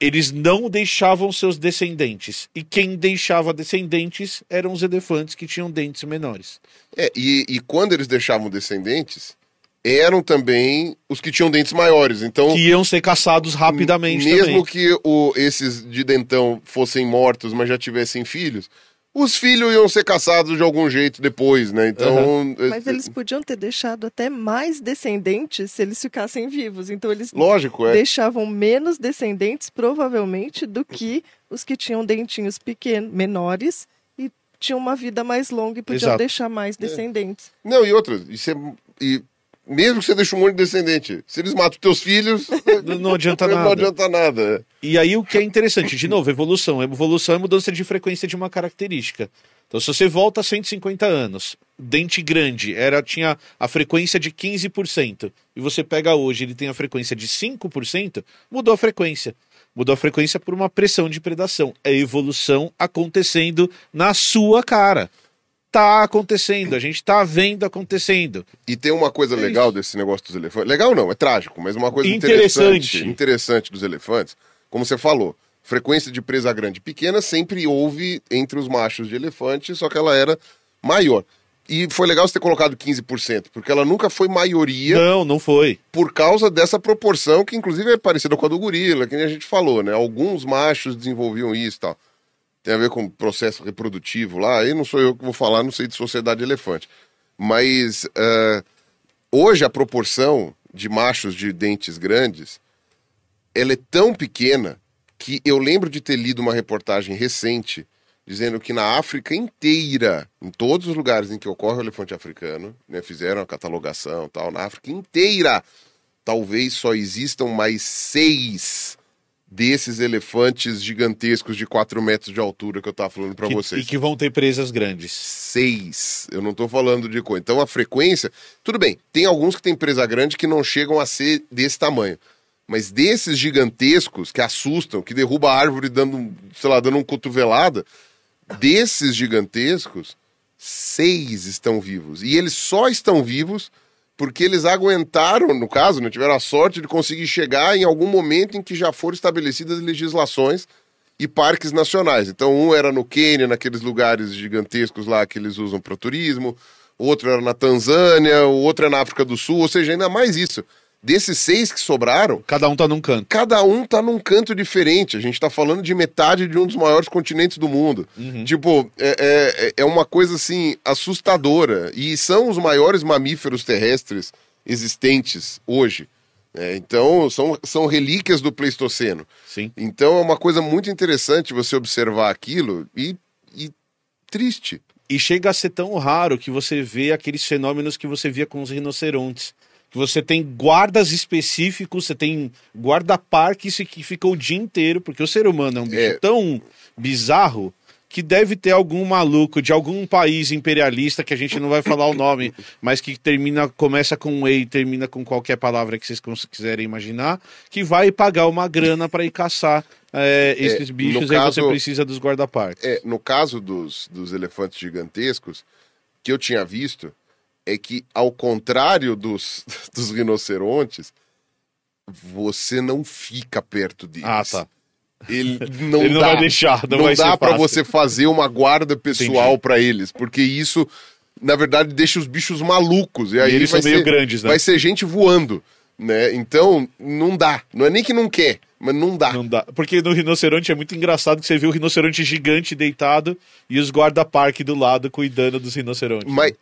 Eles não deixavam seus descendentes. E quem deixava descendentes eram os elefantes que tinham dentes menores. É, e, e quando eles deixavam descendentes, eram também os que tinham dentes maiores. Então, Que iam ser caçados rapidamente mesmo também. que o- esses de dentão fossem mortos, mas já tivessem filhos, os filhos iam ser caçados de algum jeito depois, né? Então, Mas eles podiam ter deixado até mais descendentes se eles ficassem vivos. Então eles lógico, é. deixavam menos descendentes, provavelmente, do que os que tinham dentinhos pequenos, menores e tinham uma vida mais longa e podiam Exato. deixar mais descendentes. Não, e outra, e, e mesmo que você deixe um monte de descendente, se eles matam teus filhos, Não- Não adianta não nada. adianta nada. E aí o que é interessante, de novo, evolução. Evolução é mudança de frequência de uma característica. Então, se você volta a 150 anos, dente grande era tinha a frequência de 15%, e você pega hoje, ele tem a frequência de 5%, mudou a frequência. Mudou a frequência por uma pressão de predação. É evolução acontecendo na sua cara. Tá acontecendo, a gente tá vendo acontecendo. E tem uma coisa É legal desse negócio dos elefantes. Legal não, é trágico, mas uma coisa Interessante. interessante, interessante dos elefantes, como você falou, frequência de presa grande e pequena sempre houve entre os machos de elefante, só que ela era maior. E foi legal você ter colocado 15%, porque ela nunca foi maioria Não, não foi. por causa dessa proporção, que inclusive é parecida com a do gorila, que nem a gente falou, né? Alguns machos desenvolviam isso e tal. Tem a ver com processo reprodutivo lá, aí não sou eu que vou falar, não sei de sociedade elefante. Mas eh, hoje a proporção de machos de dentes grandes, ela é tão pequena que eu lembro de ter lido uma reportagem recente dizendo que na África inteira, em todos os lugares em que ocorre o elefante africano, né, fizeram a catalogação tal, na África inteira, talvez só existam mais seis desses elefantes gigantescos de 4 metros de altura que eu tava falando para vocês E que vão ter presas grandes. seis. Eu não tô falando de coisa. Então a frequência. Tudo bem, tem alguns que têm presa grande que não chegam a ser desse tamanho. Mas desses gigantescos que assustam, que derruba a árvore dando, sei lá, dando um cotovelada, desses gigantescos, seis estão vivos. E eles só estão vivos porque eles aguentaram, no caso, né, tiveram a sorte de conseguir chegar em algum momento em que já foram estabelecidas legislações e parques nacionais. Então, um era no Quênia, naqueles lugares gigantescos lá que eles usam para turismo, outro era na Tanzânia, o outro é na África do Sul, ou seja, ainda mais isso. Desses seis que sobraram, Cada um tá num canto. cada um tá num canto diferente. A gente tá falando de metade de um dos maiores continentes do mundo. Tipo, é, é, é uma coisa assim assustadora. E são os maiores mamíferos terrestres existentes hoje. É, então, são, são relíquias do Pleistoceno. Sim. Então, é uma coisa muito interessante você observar aquilo e, e triste. E chega a ser tão raro que você vê aqueles fenômenos que você via com os rinocerontes. Que você tem guardas específicos, você tem guarda-parques que fica o dia inteiro, porque o ser humano é um bicho É. tão bizarro que deve ter algum maluco de algum país imperialista que a gente não vai falar o nome, mas que termina, começa com um E e termina com qualquer palavra que vocês quiserem imaginar, que vai pagar uma grana para ir caçar é, esses no bichos, aí você caso- precisa dos guarda-parques. É, no caso dos, dos elefantes gigantescos, que eu tinha visto, é que, ao contrário dos, dos rinocerontes, você não fica perto deles. Ah, tá. Ele não, Ele não dá, vai deixar, não não vai dá para você fazer uma guarda pessoal para eles, porque isso, na verdade, deixa os bichos malucos. E aí E eles são meio ser- grandes, né? Vai ser gente voando, né? Então, não dá. Não é nem que não quer, mas não dá. Não dá. Porque no rinoceronte é muito engraçado que você vê o rinoceronte gigante deitado e os guarda-parque do lado cuidando dos rinocerontes. Mas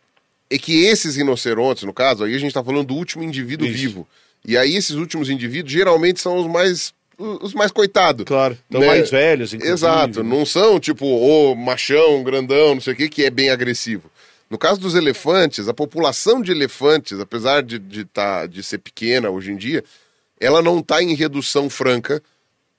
é que esses rinocerontes, no caso, aí a gente tá falando do último indivíduo Isso. vivo. E aí esses últimos indivíduos geralmente são os mais os mais coitados. Claro. Estão né? mais velhos, inclusive. Exato, não são tipo o machão, grandão, não sei o que, que é bem agressivo. No caso dos elefantes, a população de elefantes, apesar de, de, tá, de ser pequena hoje em dia, ela não está em redução franca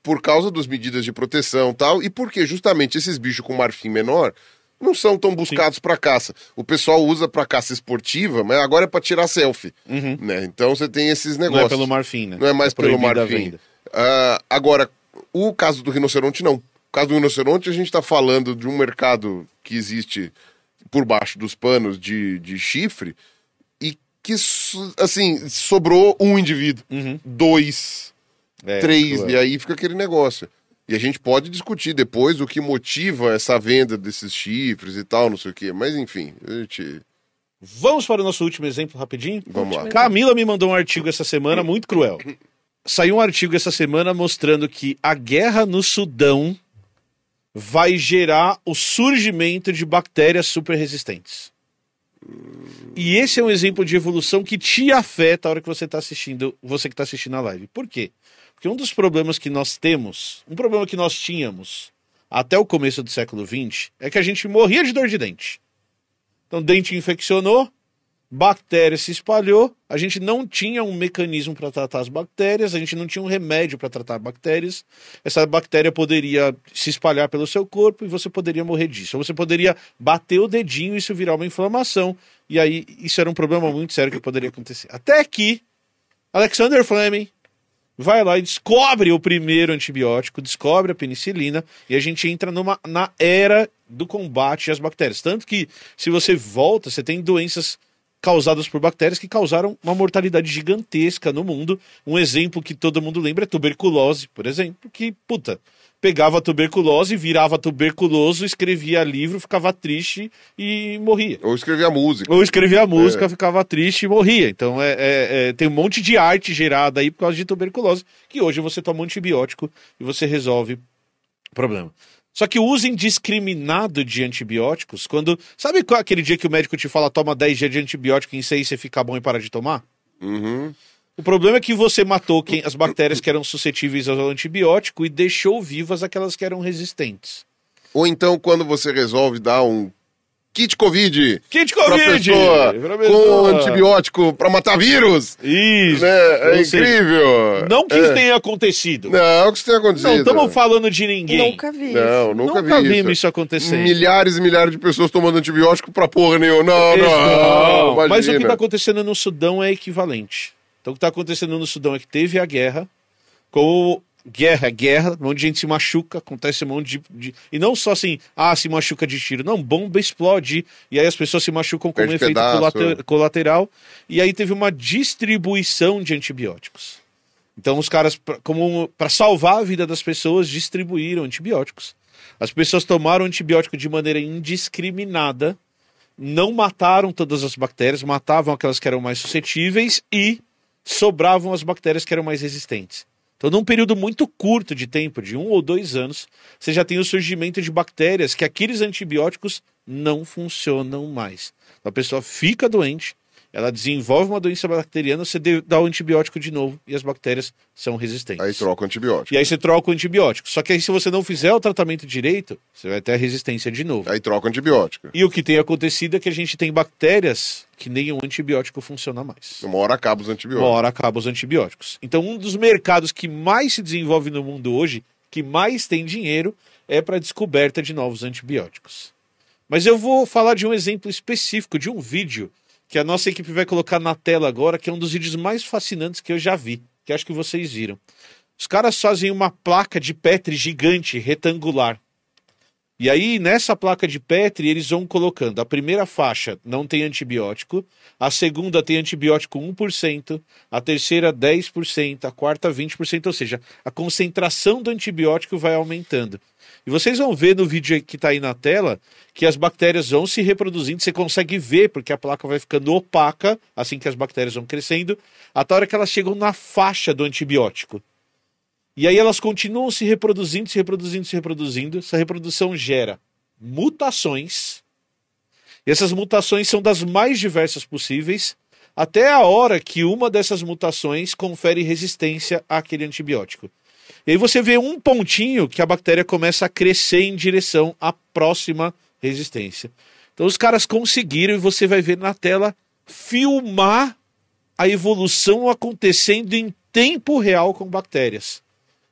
por causa das medidas de proteção e tal, e porque justamente esses bichos com marfim menor não são tão buscados para caça. O pessoal usa para caça esportiva, mas agora é para tirar selfie. Né? Então você tem esses Uhum. Não negócios. é pelo marfim, né? Não é mais pelo proibida a marfim. Ah, agora, o caso do rinoceronte, não. O caso do rinoceronte, a gente está falando de um mercado que existe por baixo dos panos de, de chifre e que, assim, sobrou um indivíduo, dois, Uhum. É, três, cruel. e aí fica aquele negócio. E a gente pode discutir depois o que motiva essa venda desses chifres e tal, não sei o quê. Mas, enfim, a gente... Vamos para o nosso último exemplo rapidinho? Vamos lá. Camila me mandou um artigo essa semana muito cruel. Saiu um artigo essa semana mostrando que a guerra no Sudão vai gerar o surgimento de bactérias super resistentes. E esse é um exemplo de evolução que te afeta a hora que você está assistindo, você que está assistindo a live. Por quê? Porque um dos problemas que nós temos, um problema que nós tínhamos até o começo do século XX, é que a gente morria de dor de dente. Então, dente infeccionou, bactéria se espalhou, a gente não tinha um mecanismo para tratar as bactérias, a gente não tinha um remédio para tratar bactérias. Essa bactéria poderia se espalhar pelo seu corpo e você poderia morrer disso. Ou você poderia bater o dedinho e isso virar uma inflamação. E aí, isso era um problema muito sério que poderia acontecer. Até que Alexander Fleming vai lá e descobre o primeiro antibiótico, descobre a penicilina, e a gente entra numa, na era do combate às bactérias. Tanto que, se você volta, você tem doenças causadas por bactérias que causaram uma mortalidade gigantesca no mundo. Um exemplo que todo mundo lembra é tuberculose, por exemplo, que, puta, pegava tuberculose, virava tuberculoso, escrevia livro, ficava triste e morria. Ou escrever a música. Ou escrevia música, É. ficava triste e morria. Então é, é- é- tem um monte de arte gerada aí por causa de tuberculose, que hoje você toma um antibiótico e você resolve o problema. Só que o uso indiscriminado de antibióticos, quando. Sabe qual é aquele dia que o médico te fala toma 10 dias de antibiótico e em 6 você fica bom e para de tomar? Uhum. O problema é que você matou quem, as bactérias que eram suscetíveis ao antibiótico e deixou vivas aquelas que eram resistentes. Ou então, quando você resolve dar um kit Covid Kit pra Covid! pessoa Pra com pessoa. antibiótico pra matar vírus, Isso! né? É seja, incrível. Não que é. isso tenha acontecido. Não, o que isso tem acontecido. Não estamos falando de ninguém. Nunca vi. Não, nunca, Nunca vi vimos isso. isso acontecer. Milhares e milhares de pessoas tomando antibiótico pra porra nenhuma. Não, não, Não, Mas o que está acontecendo no Sudão é equivalente. Então o que está acontecendo no Sudão é que teve a guerra, com guerra, é guerra, um monte de gente se machuca, acontece um monte de, de- E não só assim, ah, se machuca de tiro. Não, bomba explode. E aí as pessoas se machucam com um efeito pedaço. colate- colateral. E aí teve uma distribuição de antibióticos. Então os caras, pra- como para salvar a vida das pessoas, distribuíram antibióticos. As pessoas tomaram antibiótico de maneira indiscriminada, não mataram todas as bactérias, matavam aquelas que eram mais suscetíveis e sobravam as bactérias que eram mais resistentes. Então, num período muito curto de tempo, de um ou dois anos, você já tem o surgimento de bactérias que aqueles antibióticos não funcionam mais. Então, a pessoa fica doente, ela desenvolve uma doença bacteriana, você dá o antibiótico de novo e as bactérias são resistentes. Aí troca o antibiótico. E aí você troca o antibiótico. Só que aí, se você não fizer o tratamento direito, você vai ter a resistência de novo. Aí troca o antibiótico. E o que tem acontecido é que a gente tem bactérias que nem o antibiótico funciona mais. Uma hora acaba os Uma antibióticos. hora acaba os antibióticos. Então, um dos mercados que mais se desenvolve no mundo hoje, que mais tem dinheiro, é para a descoberta de novos antibióticos. Mas eu vou falar de um exemplo específico, de um vídeo que a nossa equipe vai colocar na tela agora, que é um dos vídeos mais fascinantes que eu já vi, que acho que vocês viram. Os caras fazem uma placa de Petri gigante, retangular. E aí, nessa placa de Petri, eles vão colocando. A primeira faixa não tem antibiótico, a segunda tem antibiótico 1%, a terceira 10%, a quarta 20%, ou seja, a concentração do antibiótico vai aumentando. E vocês vão ver no vídeo que está aí na tela que as bactérias vão se reproduzindo, você consegue ver, porque a placa vai ficando opaca, assim que as bactérias vão crescendo, até a hora que elas chegam na faixa do antibiótico. E aí elas continuam se reproduzindo, se reproduzindo, se reproduzindo. Essa reprodução gera mutações. E essas mutações são das mais diversas possíveis, até a hora que uma dessas mutações confere resistência àquele antibiótico. E aí você vê um pontinho que a bactéria começa a crescer em direção à próxima resistência. Então os caras conseguiram e você vai ver na tela filmar a evolução acontecendo em tempo real com bactérias.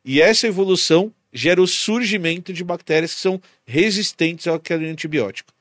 E essa evolução gera o surgimento de bactérias que são resistentes àquele antibiótico.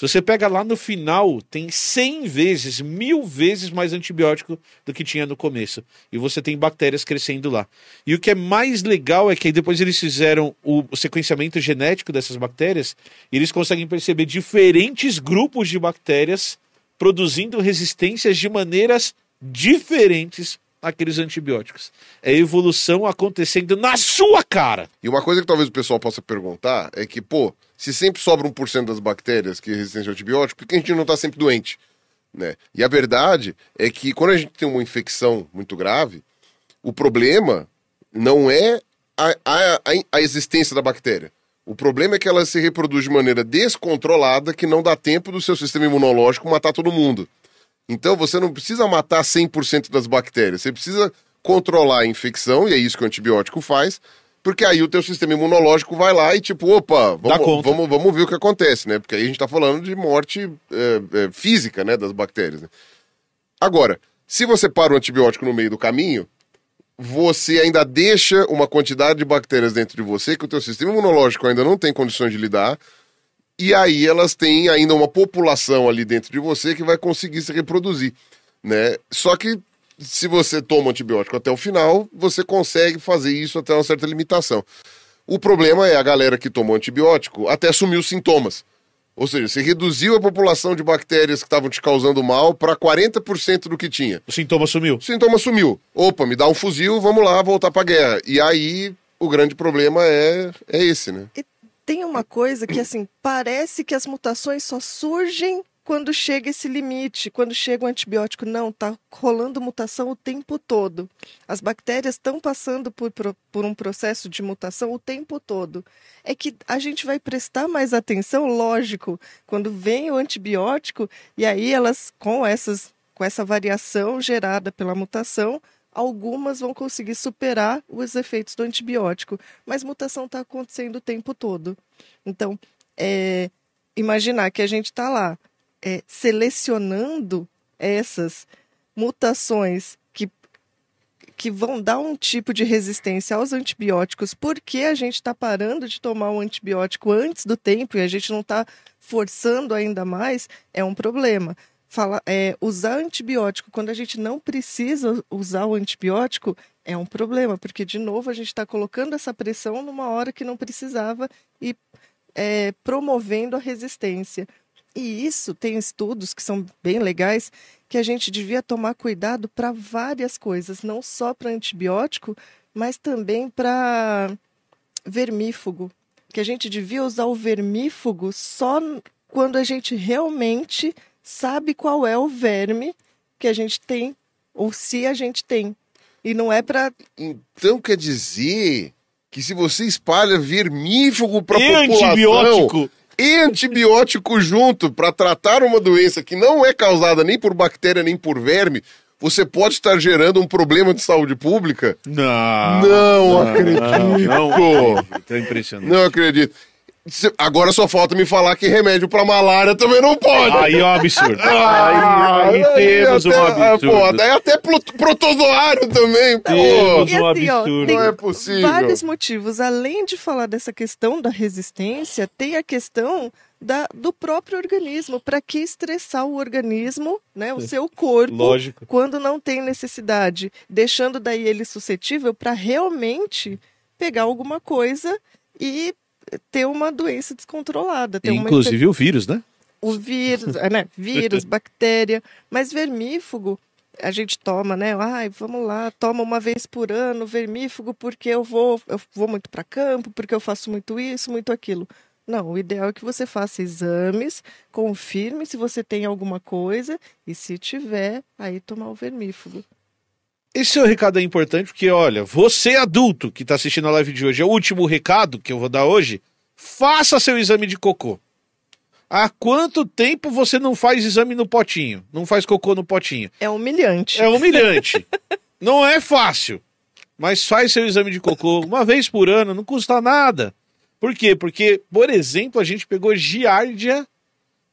Se você pega lá no final, tem 100 vezes, mil vezes mais antibiótico do que tinha no começo. E você tem bactérias crescendo lá. E o que é mais legal é que depois eles fizeram o sequenciamento genético dessas bactérias e eles conseguem perceber diferentes grupos de bactérias produzindo resistências de maneiras diferentes aqueles antibióticos. É evolução acontecendo na sua cara. E uma coisa que talvez o pessoal possa perguntar é que, pô, se sempre sobra 1% das bactérias que é resistente ao antibiótico, por que a gente não está sempre doente? Né? E a verdade é que quando a gente tem uma infecção muito grave, o problema não é a, a, a existência da bactéria. O problema é que ela se reproduz de maneira descontrolada que não dá tempo do seu sistema imunológico matar todo mundo. Então você não precisa matar 100% das bactérias, você precisa controlar a infecção, e é isso que o antibiótico faz, porque aí o teu sistema imunológico vai lá e tipo, opa, vamos, vamos, vamos ver o que acontece, né? Porque aí a gente está falando de morte é, é, física, né, das bactérias. Né? Agora, se você para o antibiótico no meio do caminho, você ainda deixa uma quantidade de bactérias dentro de você que o teu sistema imunológico ainda não tem condições de lidar, e aí elas têm ainda uma população ali dentro de você que vai conseguir se reproduzir, né? Só que se você toma antibiótico até o final, você consegue fazer isso até uma certa limitação. O problema é a galera que tomou antibiótico até assumiu os sintomas. Ou seja, você reduziu a população de bactérias que estavam te causando mal para 40% do que tinha. O sintoma sumiu. O sintoma sumiu. Opa, me dá um fuzil, vamos lá, voltar para guerra. E aí o grande problema é, é esse, né? E tem uma coisa que, assim, parece que as mutações só surgem quando chega esse limite, quando chega o antibiótico. Não, tá rolando mutação o tempo todo. As bactérias estão passando por, por um processo de mutação o tempo todo. É que a gente vai prestar mais atenção, lógico, quando vem o antibiótico e aí elas, com essas com essa variação gerada pela mutação, algumas vão conseguir superar os efeitos do antibiótico, mas mutação está acontecendo o tempo todo. Então, é, imaginar que a gente está lá é, selecionando essas mutações que, que vão dar um tipo de resistência aos antibióticos, porque a gente está parando de tomar o antibiótico antes do tempo e a gente não está forçando ainda mais, é um problema fala, é, usar antibiótico quando a gente não precisa usar o antibiótico é um problema, porque, de novo, a gente está colocando essa pressão numa hora que não precisava e é, promovendo a resistência. E isso tem estudos que são bem legais, que a gente devia tomar cuidado para várias coisas, não só para antibiótico, mas também para vermífugo. Que a gente devia usar o vermífugo só quando a gente realmente sabe qual é o verme que a gente tem, ou se a gente tem. E não é para. Então quer dizer que se você espalha vermífugo para população antibiótico. E antibiótico junto para tratar uma doença que não é causada nem por bactéria nem por verme, você pode estar gerando um problema de saúde pública? Não. Não, não acredito. Não, não. É impressionante. Não acredito. Agora só falta me falar que remédio pra malária também não pode. Aí é um absurdo. Ah, aí, aí temos até, um absurdo. Pô, daí até protozoário também, pô. Temos um assim, absurdo. Ó, não é possível. Vários motivos. Além de falar dessa questão da resistência, tem a questão da, do próprio organismo. Para que estressar o organismo, né, o seu corpo, Lógico. quando não tem necessidade? Deixando daí ele suscetível para realmente pegar alguma coisa e ter uma doença descontrolada. Ter Inclusive o vírus, né? o vírus, é, né? Vírus, bactéria, mas vermífugo a gente toma, né? Ai, vamos lá, toma uma vez por ano vermífugo porque eu vou, eu vou muito para campo, porque eu faço muito isso, muito aquilo. Não, o ideal é que você faça exames, confirme se você tem alguma coisa e se tiver, aí tomar o vermífugo. Esse é o recado é importante porque, olha, você adulto que está assistindo a live de hoje, é o último recado que eu vou dar hoje, faça seu exame de cocô. Há quanto tempo você não faz exame no potinho? Não faz cocô no potinho? É humilhante. É humilhante. não é fácil. Mas faz seu exame de cocô uma vez por ano, não custa nada. Por quê? Porque, por exemplo, a gente pegou giardia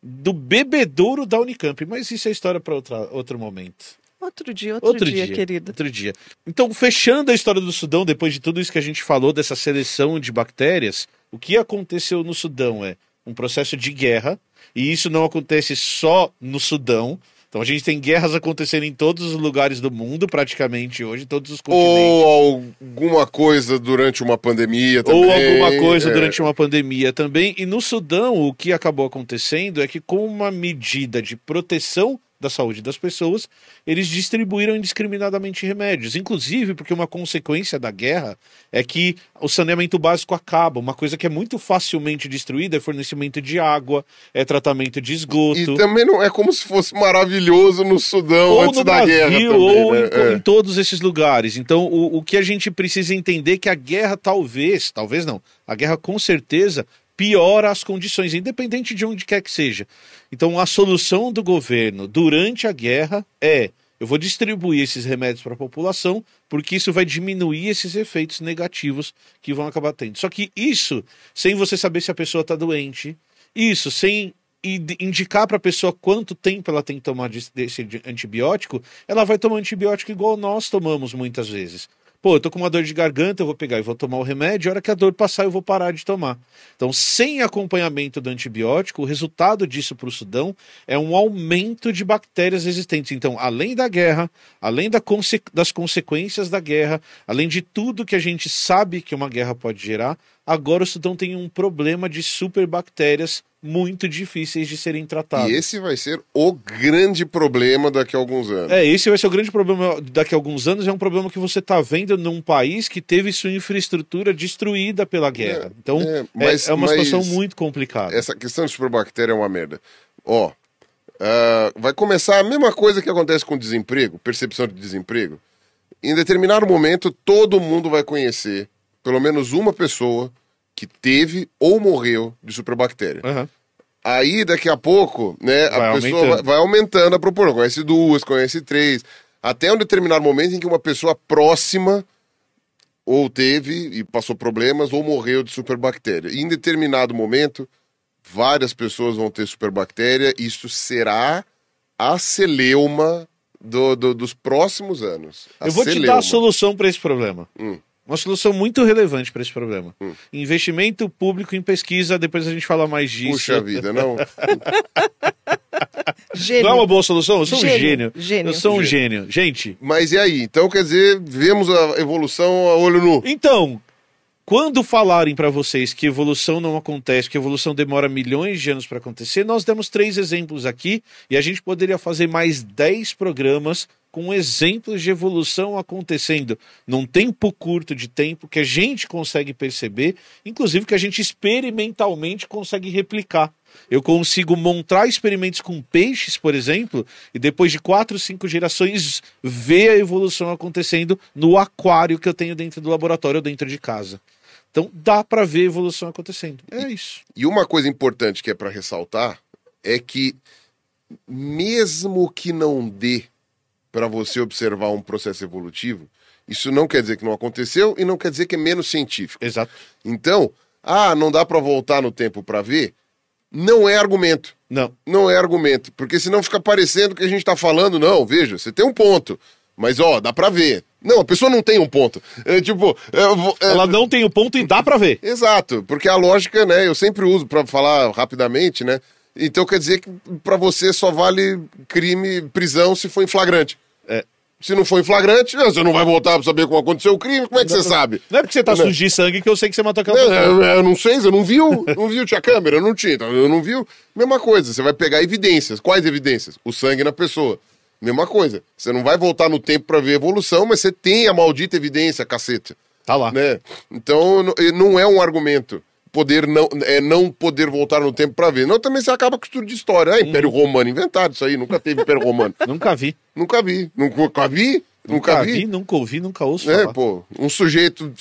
do bebedouro da Unicamp. Mas isso é história para outro momento. Outro dia, outro, outro dia, dia, querido. Outro dia. Então, fechando a história do Sudão, depois de tudo isso que a gente falou, dessa seleção de bactérias, o que aconteceu no Sudão é um processo de guerra, e isso não acontece só no Sudão. Então a gente tem guerras acontecendo em todos os lugares do mundo, praticamente hoje, todos os continentes. Ou alguma coisa durante uma pandemia também. Ou alguma coisa é. durante uma pandemia também. E no Sudão, o que acabou acontecendo é que, com uma medida de proteção da saúde das pessoas, eles distribuíram indiscriminadamente remédios. Inclusive, porque uma consequência da guerra é que o saneamento básico acaba. Uma coisa que é muito facilmente destruída é fornecimento de água, é tratamento de esgoto. E também não é como se fosse maravilhoso no Sudão ou antes no da Brasil, guerra. Também, ou né? em, é. em todos esses lugares. Então, o, o que a gente precisa entender é que a guerra talvez, talvez não, a guerra com certeza piora as condições, independente de onde quer que seja. Então, a solução do governo durante a guerra é: eu vou distribuir esses remédios para a população, porque isso vai diminuir esses efeitos negativos que vão acabar tendo. Só que isso, sem você saber se a pessoa está doente, isso sem indicar para a pessoa quanto tempo ela tem que tomar desse antibiótico, ela vai tomar antibiótico igual nós tomamos muitas vezes. Pô, eu tô com uma dor de garganta, eu vou pegar e vou tomar o remédio, a hora que a dor passar eu vou parar de tomar. Então, sem acompanhamento do antibiótico, o resultado disso para o Sudão é um aumento de bactérias resistentes. Então, além da guerra, além da conse das consequências da guerra, além de tudo que a gente sabe que uma guerra pode gerar, agora o Sudão tem um problema de superbactérias muito difíceis de serem tratadas. E esse vai ser o grande problema daqui a alguns anos. É, esse vai ser o grande problema daqui a alguns anos. É um problema que você está vendo num país que teve sua infraestrutura destruída pela guerra. É, então, é, mas, é, é uma situação muito complicada. Essa questão de superbactéria é uma merda. Ó, uh, vai começar a mesma coisa que acontece com desemprego, percepção de desemprego. Em determinado momento, todo mundo vai conhecer pelo menos uma pessoa que teve ou morreu de superbactéria. Uhum. Aí, daqui a pouco, né, vai a pessoa aumentando. vai, vai aumentando a proporção. Conhece duas, conhece três. Até um determinado momento em que uma pessoa próxima ou teve e passou problemas ou morreu de superbactéria. E em determinado momento, várias pessoas vão ter superbactéria. Isso será a celeuma do, do, dos próximos anos. A Eu vou celeuma. te dar a solução para esse problema. Hum. Uma solução muito relevante para esse problema. Hum. Investimento público em pesquisa, depois a gente fala mais disso. Puxa vida, não? Gênio. Não é uma boa solução? Eu sou Gênio, um gênio. gênio. Eu sou um gênio. Gente, Mas e aí? Então, quer dizer, vemos a evolução a olho nu. então, quando falarem para vocês que evolução não acontece, que evolução demora milhões de anos para acontecer, nós demos três exemplos aqui e a gente poderia fazer mais dez programas com exemplos de evolução acontecendo num tempo curto de tempo que a gente consegue perceber, inclusive que a gente experimentalmente consegue replicar. Eu consigo montar experimentos com peixes, por exemplo, e depois de quatro, cinco gerações ver a evolução acontecendo no aquário que eu tenho dentro do laboratório ou dentro de casa. Então dá para ver a evolução acontecendo. É isso. E uma coisa importante que é para ressaltar é que, mesmo que não dê para você observar um processo evolutivo, isso não quer dizer que não aconteceu e não quer dizer que é menos científico. Exato. Então, ah, não dá para voltar no tempo para ver? Não é argumento. Não. Não é argumento. Porque senão fica parecendo que a gente tá falando, não, veja, você tem um ponto. Mas, ó, dá pra ver. Não, a pessoa não tem um ponto. É, tipo, vou- é, Ela não tem o ponto e dá para ver. Exato, porque a lógica, né, eu sempre uso pra falar rapidamente, né? Então quer dizer que pra você só vale crime, prisão se for em flagrante. É. Se não foi em flagrante, você não vai voltar pra saber como aconteceu o crime, como é que você sabe? Não é porque você tá Não. sujo de sangue que eu sei que você matou aquela Eu, pessoa. eu- eu não sei, você não viu? Não viu? Tinha câmera? Não tinha. Então, eu não viu? Mesma coisa, você vai pegar evidências. Quais evidências? O sangue na pessoa. Mesma coisa. Você não vai voltar no tempo pra ver a evolução, mas você tem a maldita evidência, cacete. Tá lá. Né? Então, não é um argumento. Poder não, é não poder voltar no tempo pra ver. Não, também você acaba com estudo de história. Ah, Império Romano, inventado isso aí. Nunca teve Império Romano. Nunca vi. Nunca vi. Nunca vi? Nunca, vi. nunca ouvi, nunca ouço É, falar. pô, um sujeito.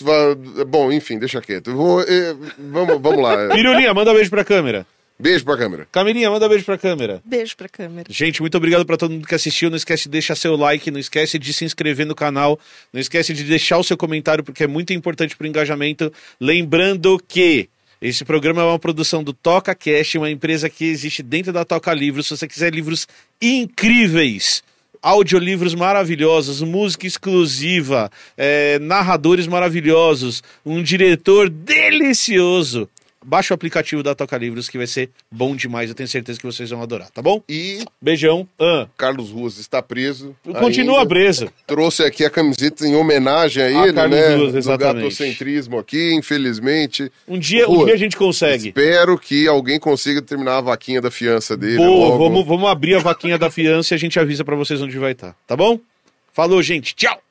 Bom, enfim, deixa quieto. Vou, eh, vamos, vamos lá. Pirulinha, manda beijo pra câmera. Beijo pra câmera. Camilinha, manda beijo pra câmera. Beijo pra câmera. Gente, muito obrigado pra todo mundo que assistiu. Não esquece de deixar seu like, não esquece de se inscrever no canal, não esquece de deixar o seu comentário, porque é muito importante pro engajamento. Lembrando que esse programa é uma produção do Toca Cash, uma empresa que existe dentro da Toca Livros. Se você quiser livros incríveis, audiolivros maravilhosos, música exclusiva, eh, narradores maravilhosos, um diretor delicioso. Baixa o aplicativo da Toca Livros que vai ser bom demais. Eu tenho certeza que vocês vão adorar, tá bom? E Beijão. Ah, Carlos Ruas está preso. continua ainda. preso. Trouxe aqui a camiseta em homenagem a A ele, Carlos né? Ruas, do exatamente. gatocentrismo aqui, infelizmente. Um dia, um Ruas, dia a gente consegue. Espero que alguém consiga terminar a vaquinha da fiança dele. Boa, logo. vamos, vamos abrir a vaquinha da fiança e a gente avisa pra vocês onde vai estar, tá bom? Falou, gente. Tchau.